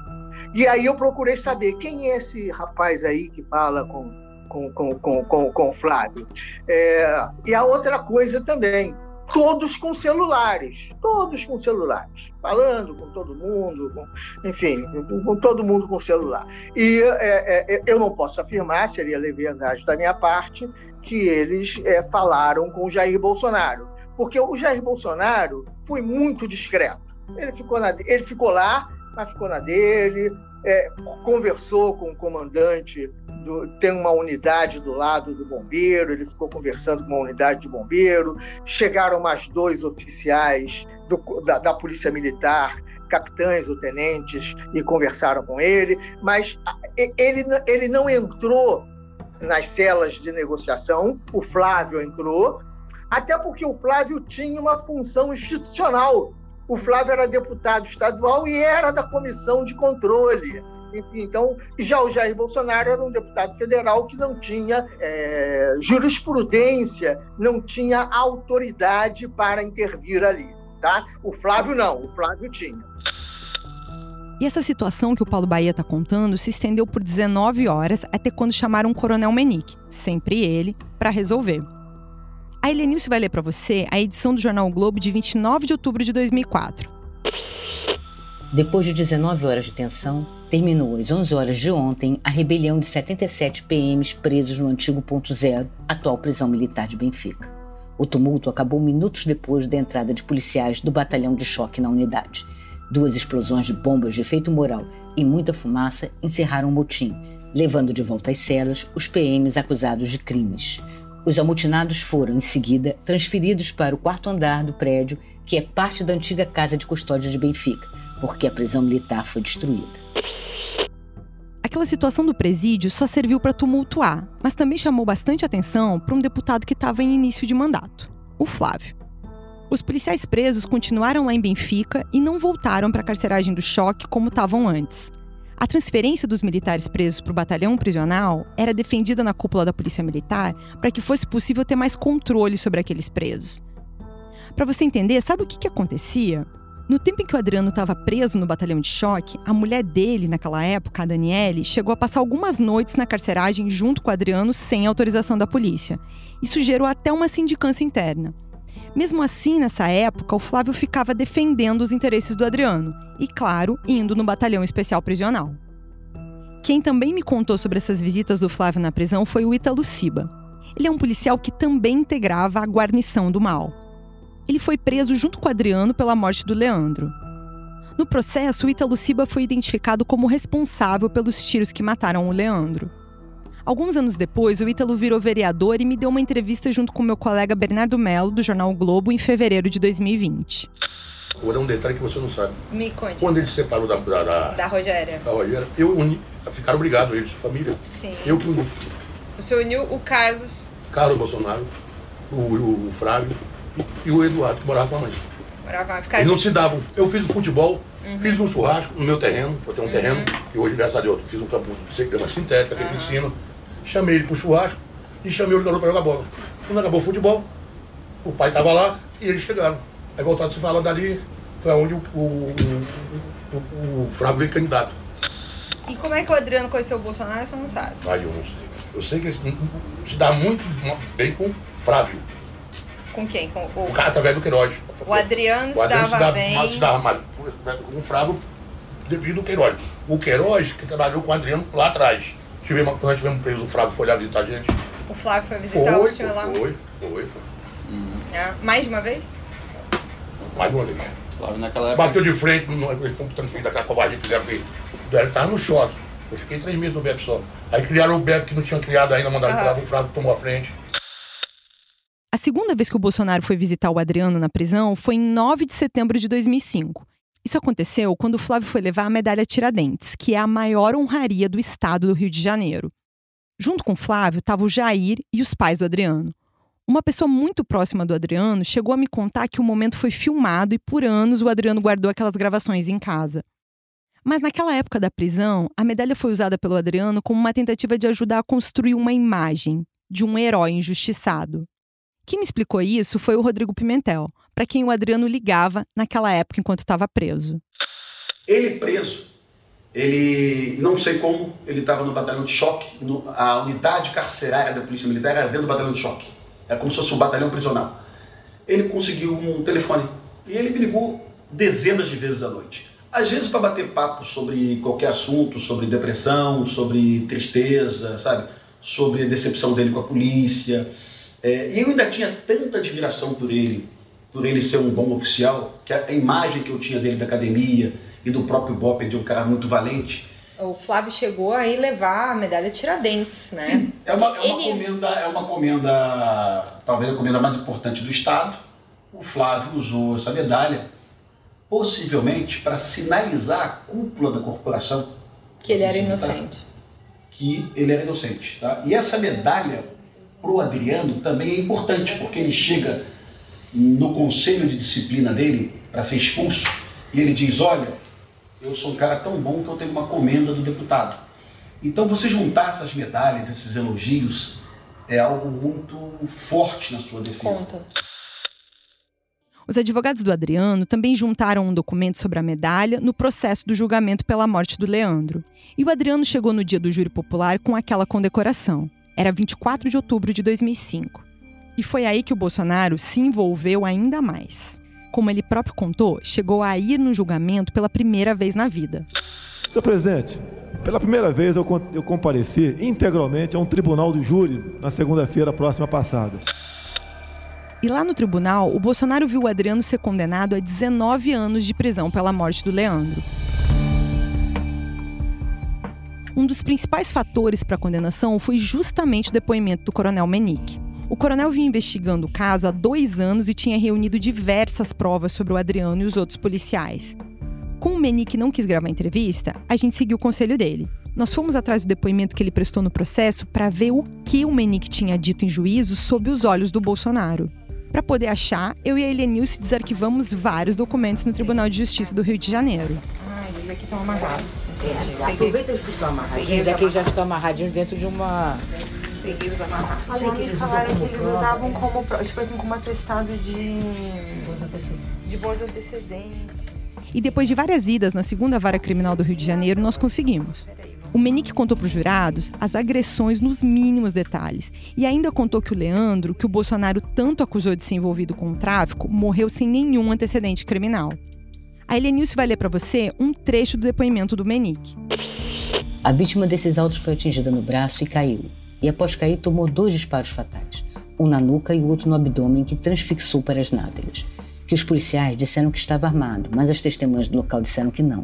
E aí eu procurei saber quem é esse rapaz aí que fala com, com, com, com, com, com o Flávio. É, e a outra coisa também, todos com celulares, todos com celulares, falando com todo mundo, com, enfim, com todo mundo com celular. E é, é, eu não posso afirmar, seria leviandade da minha parte, que eles é, falaram com o Jair Bolsonaro porque o Jair Bolsonaro foi muito discreto. Ele ficou, na, ele ficou lá, mas ficou na dele, é, conversou com o comandante, do, tem uma unidade do lado do bombeiro, ele ficou conversando com uma unidade de bombeiro, chegaram mais dois oficiais do, da, da Polícia Militar, capitães ou tenentes, e conversaram com ele, mas ele, ele não entrou nas celas de negociação, o Flávio entrou, até porque o Flávio tinha uma função institucional. O Flávio era deputado estadual e era da comissão de controle. Então, já o Jair Bolsonaro era um deputado federal que não tinha é, jurisprudência, não tinha autoridade para intervir ali. Tá? O Flávio não, o Flávio tinha. E essa situação que o Paulo Bahia está contando se estendeu por 19 horas até quando chamaram o Coronel Menique, sempre ele, para resolver. A Helenilce vai ler para você a edição do Jornal o Globo de 29 de outubro de 2004. Depois de 19 horas de tensão, terminou às 11 horas de ontem a rebelião de 77 PMs presos no antigo ponto zero, atual prisão militar de Benfica. O tumulto acabou minutos depois da entrada de policiais do batalhão de choque na unidade. Duas explosões de bombas de efeito moral e muita fumaça encerraram o motim, levando de volta às celas os PMs acusados de crimes. Os amotinados foram, em seguida, transferidos para o quarto andar do prédio, que é parte da antiga casa de custódia de Benfica, porque a prisão militar foi destruída. Aquela situação do presídio só serviu para tumultuar, mas também chamou bastante atenção para um deputado que estava em início de mandato, o Flávio. Os policiais presos continuaram lá em Benfica e não voltaram para a carceragem do choque como estavam antes. A transferência dos militares presos para o batalhão prisional era defendida na cúpula da Polícia Militar para que fosse possível ter mais controle sobre aqueles presos. Para você entender, sabe o que, que acontecia? No tempo em que o Adriano estava preso no batalhão de choque, a mulher dele, naquela época, a Daniele, chegou a passar algumas noites na carceragem junto com o Adriano sem autorização da polícia. Isso gerou até uma sindicância interna. Mesmo assim, nessa época, o Flávio ficava defendendo os interesses do Adriano e, claro, indo no batalhão especial prisional. Quem também me contou sobre essas visitas do Flávio na prisão foi o Ítalo Ciba. Ele é um policial que também integrava a guarnição do mal ele foi preso junto com Adriano pela morte do Leandro. No processo, o Ítalo Ciba foi identificado como responsável pelos tiros que mataram o Leandro. Alguns anos depois, o Ítalo virou vereador e me deu uma entrevista junto com meu colega Bernardo Melo, do jornal o Globo, em fevereiro de 2020. Vou dar um detalhe que você não sabe. Me conte. Quando ele se separou da, da, da, da Rogéria. Da Rogéria, eu uni. Ficaram obrigados, eles, família. Sim. Eu que uni. O senhor uniu o Carlos. Carlos Bolsonaro, o, o, o Flávio, e o Eduardo, que morava com a mãe. Morava, ficar Eles não se davam. Eu fiz o futebol, Uhum. fiz um churrasco no meu terreno, eu tenho um Uhum. terreno, e hoje, graças a Deus, fiz um campo de grama sintética, tem piscina. Chamei ele pro churrasco e chamei o garoto para jogar bola. Quando acabou o futebol, o pai estava lá e eles chegaram. Aí voltaram se falar dali, foi onde o, o, o, o, o Flávio veio candidato. E como é que o Adriano conheceu o Bolsonaro, você não sabe. Aí eu não sei. Eu sei que ele se dá muito bem com o Flávio, Com quem? Com o, o cara através do Queiroz. o Adriano se O Adriano se dava, bem. se dava mal com o Flávio devido ao Queiroz. O Queiroz, que trabalhou com o Adriano lá atrás. Tivemos, quando nós tivemos preso, o Flávio foi lá visitar a gente. O Flávio foi visitar foi, o senhor lá. foi, foi. Ah, mais de uma vez? Mais uma vez. Flávio naquela época. Bateu de frente, eles foram transferidos daquela covardia que fizeram com ele. Ele estava no choque. Eu fiquei três meses no BEP só. Aí criaram o BEP que não tinham criado ainda, mandaram Ah. criar o Flávio tomou a frente. A segunda vez que o Bolsonaro foi visitar o Adriano na prisão foi em 9 de setembro de 2005. Isso aconteceu quando o Flávio foi levar a medalha Tiradentes, que é a maior honraria do estado do Rio de Janeiro. Junto com Flávio estava o Jair e os pais do Adriano. Uma pessoa muito próxima do Adriano chegou a me contar que o momento foi filmado e por anos o Adriano guardou aquelas gravações em casa. Mas naquela época da prisão, a medalha foi usada pelo Adriano como uma tentativa de ajudar a construir uma imagem de um herói injustiçado. Quem me explicou isso foi o Rodrigo Pimentel, para quem o Adriano ligava naquela época enquanto estava preso. Ele preso, ele não sei como, ele estava no batalhão de choque, no- a unidade carcerária da Polícia Militar era dentro do batalhão de choque. É como se fosse um batalhão prisional. Ele conseguiu um telefone e ele me ligou dezenas de vezes à noite. Às vezes para bater papo sobre qualquer assunto, sobre depressão, sobre tristeza, sabe? Sobre a decepção dele com a polícia. É, e eu ainda tinha tanta admiração por ele, por ele ser um bom oficial, que a a imagem que eu tinha dele da academia e do próprio Bop de um cara muito valente, O Flávio chegou aí levar a medalha Tiradentes, né? É uma, é uma comenda, é uma comenda, talvez a comenda mais importante do Estado. O Flávio usou essa medalha, possivelmente para sinalizar à cúpula da corporação Que ele era Tá. inocente. que ele era inocente. Tá? E essa medalha, pro Adriano, também é importante, porque ele chega no conselho de disciplina dele para ser expulso e ele diz: Olha, eu sou um cara tão bom que eu tenho uma comenda do deputado. Então, você juntar essas medalhas, esses elogios, é algo muito forte na sua defesa. Conta. Os advogados do Adriano também juntaram um documento sobre a medalha no processo do julgamento pela morte do Leandro. E o Adriano chegou no dia do júri popular com aquela condecoração. Era 24 de outubro de 2005. E foi aí que o Bolsonaro se envolveu ainda mais. como ele próprio contou, chegou a ir no julgamento pela primeira vez na vida. Senhor presidente, pela primeira vez eu, eu compareci integralmente a um tribunal do júri na segunda-feira próxima passada. E lá no tribunal, o Bolsonaro viu o Adriano ser condenado a 19 anos de prisão pela morte do Leandro. Um dos principais fatores para a condenação foi justamente o depoimento do coronel Menique. O coronel vinha investigando o caso há dois anos e tinha reunido diversas provas sobre o Adriano e os outros policiais. Como o Menique não quis gravar a entrevista, a gente seguiu o conselho dele. Nós fomos atrás do depoimento que ele prestou no processo para ver o que o Menique tinha dito em juízo sob os olhos do Bolsonaro. Para poder achar, eu e a Helenilce desarquivamos vários documentos no Tribunal de Justiça do Rio de Janeiro. Ah, eles aqui estão amarrados. É, aproveita que estão amarradinhos. Aqui já estão amarradinhos dentro de uma peguei os amarrados. Já me falaram que eles usavam como, tipo assim, como atestado de... De bons antecedentes. E depois de várias idas na segunda vara criminal do Rio de Janeiro, nós conseguimos. O Menique contou para os jurados as agressões nos mínimos detalhes. E ainda contou que o Leandro, que o Bolsonaro tanto acusou de ser envolvido com o tráfico, morreu sem nenhum antecedente criminal. A Helenilce vai ler para você um trecho do depoimento do Menique. A vítima desses autos foi atingida no braço e caiu e após cair tomou dois disparos fatais, um na nuca e outro no abdômen que transfixou para as nádegas. Que os policiais disseram que estava armado, mas as testemunhas do local disseram que não.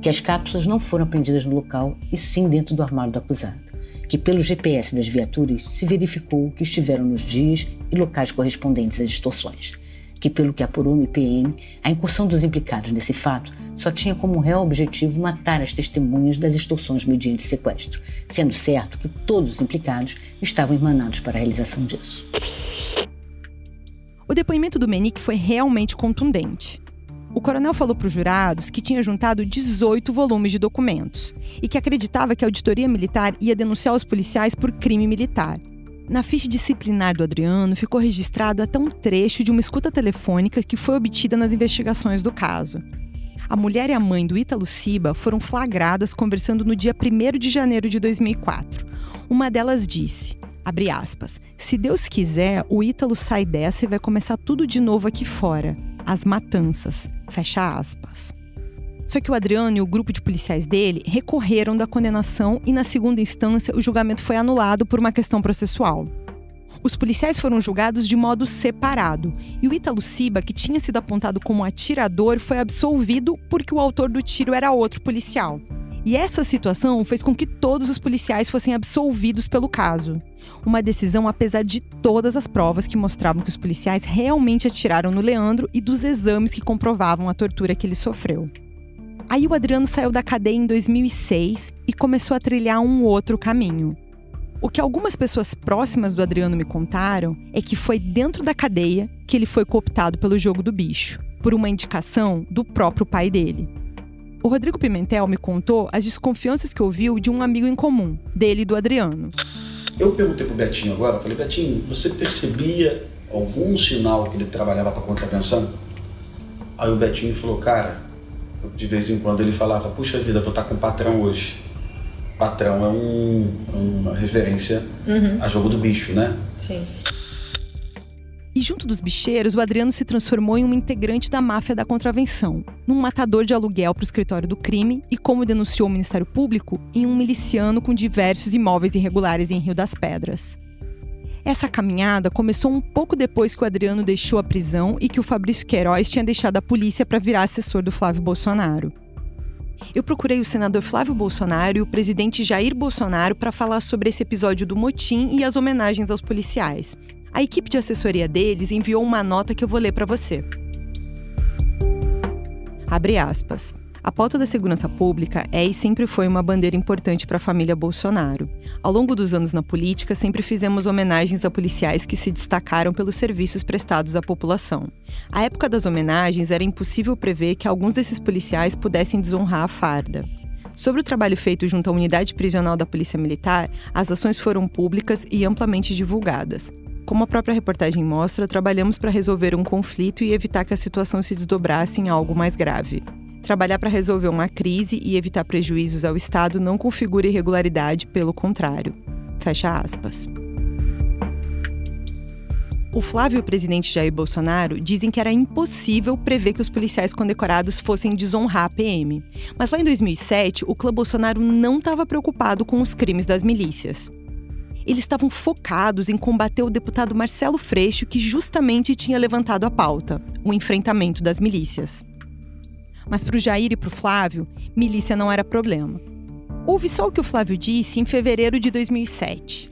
Que as cápsulas não foram apreendidas no local e sim dentro do armário do acusado. Que pelo GPS das viaturas se verificou que estiveram nos dias e locais correspondentes às extorsões que, pelo que apurou no IPM, a incursão dos implicados nesse fato só tinha como real objetivo matar as testemunhas das extorsões mediante sequestro, sendo certo que todos os implicados estavam emanados para a realização disso. O depoimento do Menique foi realmente contundente. O coronel falou para os jurados que tinha juntado 18 volumes de documentos e que acreditava que a auditoria militar ia denunciar os policiais por crime militar, na ficha disciplinar do Adriano ficou registrado até um trecho de uma escuta telefônica que foi obtida nas investigações do caso. A mulher e a mãe do Ítalo Ciba foram flagradas conversando no dia 1 de janeiro de 2004. Uma delas disse, abre aspas, se Deus quiser, o Ítalo sai dessa e vai começar tudo de novo aqui fora. As matanças. Fecha aspas. Só que o Adriano e o grupo de policiais dele recorreram da condenação e, na segunda instância, o julgamento foi anulado por uma questão processual. Os policiais foram julgados de modo separado e o Ítalo Ciba, que tinha sido apontado como atirador, foi absolvido porque o autor do tiro era outro policial. E essa situação fez com que todos os policiais fossem absolvidos pelo caso. Uma decisão apesar de todas as provas que mostravam que os policiais realmente atiraram no Leandro e dos exames que comprovavam a tortura que ele sofreu. Aí o Adriano saiu da cadeia em 2006 e começou a trilhar um outro caminho. O que algumas pessoas próximas do Adriano me contaram é que foi dentro da cadeia que ele foi cooptado pelo jogo do bicho, por uma indicação do próprio pai dele. O Rodrigo Pimentel me contou as desconfianças que ouviu de um amigo em comum, dele e do Adriano. Eu perguntei pro Betinho agora, falei, Betinho, você percebia algum sinal que ele trabalhava para contravenção? Aí o Betinho falou, cara, de vez em quando ele falava, puxa vida, vou estar com o patrão hoje. Patrão é um, uma referência uhum. a jogo do bicho, né? Sim. E junto dos bicheiros, o Adriano se transformou em um integrante da máfia da contravenção, num matador de aluguel para o escritório do crime e, como denunciou o Ministério Público, em um miliciano com diversos imóveis irregulares em Rio das Pedras. Essa caminhada começou um pouco depois que o Adriano deixou a prisão e que o Fabrício Queiroz tinha deixado a polícia para virar assessor do Flávio Bolsonaro. Eu procurei o senador Flávio Bolsonaro e o presidente Jair Bolsonaro para falar sobre esse episódio do motim e as homenagens aos policiais. A equipe de assessoria deles enviou uma nota que eu vou ler para você. Abre aspas. A pauta da segurança pública é e sempre foi uma bandeira importante para a família Bolsonaro. Ao longo dos anos na política, sempre fizemos homenagens a policiais que se destacaram pelos serviços prestados à população. À época das homenagens, era impossível prever que alguns desses policiais pudessem desonrar a farda. Sobre o trabalho feito junto à unidade prisional da Polícia Militar, as ações foram públicas e amplamente divulgadas. Como a própria reportagem mostra, trabalhamos para resolver um conflito e evitar que a situação se desdobrasse em algo mais grave. Trabalhar para resolver uma crise e evitar prejuízos ao Estado não configura irregularidade, pelo contrário. Fecha aspas. O Flávio e o presidente Jair Bolsonaro dizem que era impossível prever que os policiais condecorados fossem desonrar a PM. Mas lá em 2007, o clã Bolsonaro não estava preocupado com os crimes das milícias. Eles estavam focados em combater o deputado Marcelo Freixo, que justamente tinha levantado a pauta: o enfrentamento das milícias. Mas para o Jair e para o Flávio, milícia não era problema. Ouve só o que o Flávio disse em fevereiro de 2007.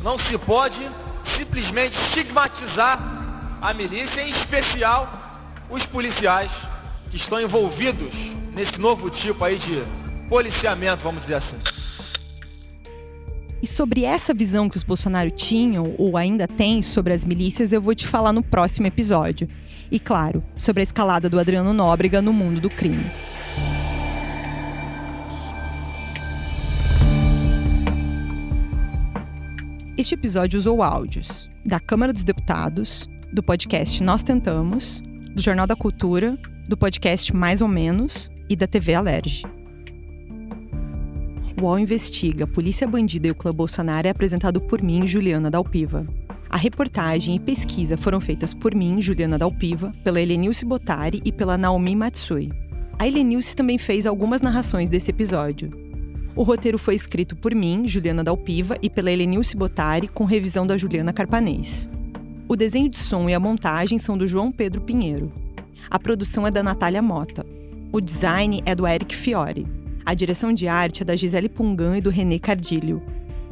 Não se pode simplesmente estigmatizar a milícia, em especial os policiais que estão envolvidos nesse novo tipo aí de policiamento, vamos dizer assim. E sobre essa visão que os Bolsonaro tinham ou ainda têm sobre as milícias, eu vou te falar no próximo episódio. E claro, sobre a escalada do Adriano Nóbrega no mundo do crime. Este episódio usou áudios da Câmara dos Deputados, do podcast Nós Tentamos, do Jornal da Cultura, do podcast Mais ou Menos e da TV Alerge. O UOL Investiga, Polícia Bandida e o Clã Bolsonaro é apresentado por mim, Juliana Dalpiva. A reportagem e pesquisa foram feitas por mim, Juliana Dalpiva, pela Helenilce Botari e pela Naomi Matsui. A Helenilce também fez algumas narrações desse episódio. O roteiro foi escrito por mim, Juliana Dalpiva, e pela Helenilce Botari, com revisão da Juliana Carpanês. O desenho de som e a montagem são do João Pedro Pinheiro. A produção é da Natália Mota. O design é do Eric Fiore. A direção de arte é da Gisele Pungan e do René Cardilho.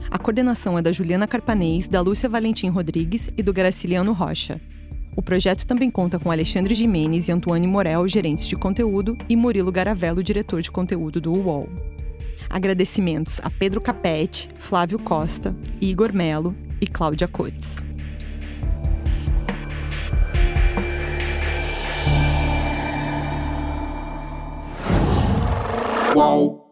A coordenação é da Juliana Carpanês, da Lúcia Valentim Rodrigues e do Graciliano Rocha. O projeto também conta com Alexandre Jimenez e Antoine Morel, gerentes de conteúdo, e Murilo Garavello, diretor de conteúdo do UOL. Agradecimentos a Pedro Capete, Flávio Costa, Igor Melo e Cláudia Cotes. Qual?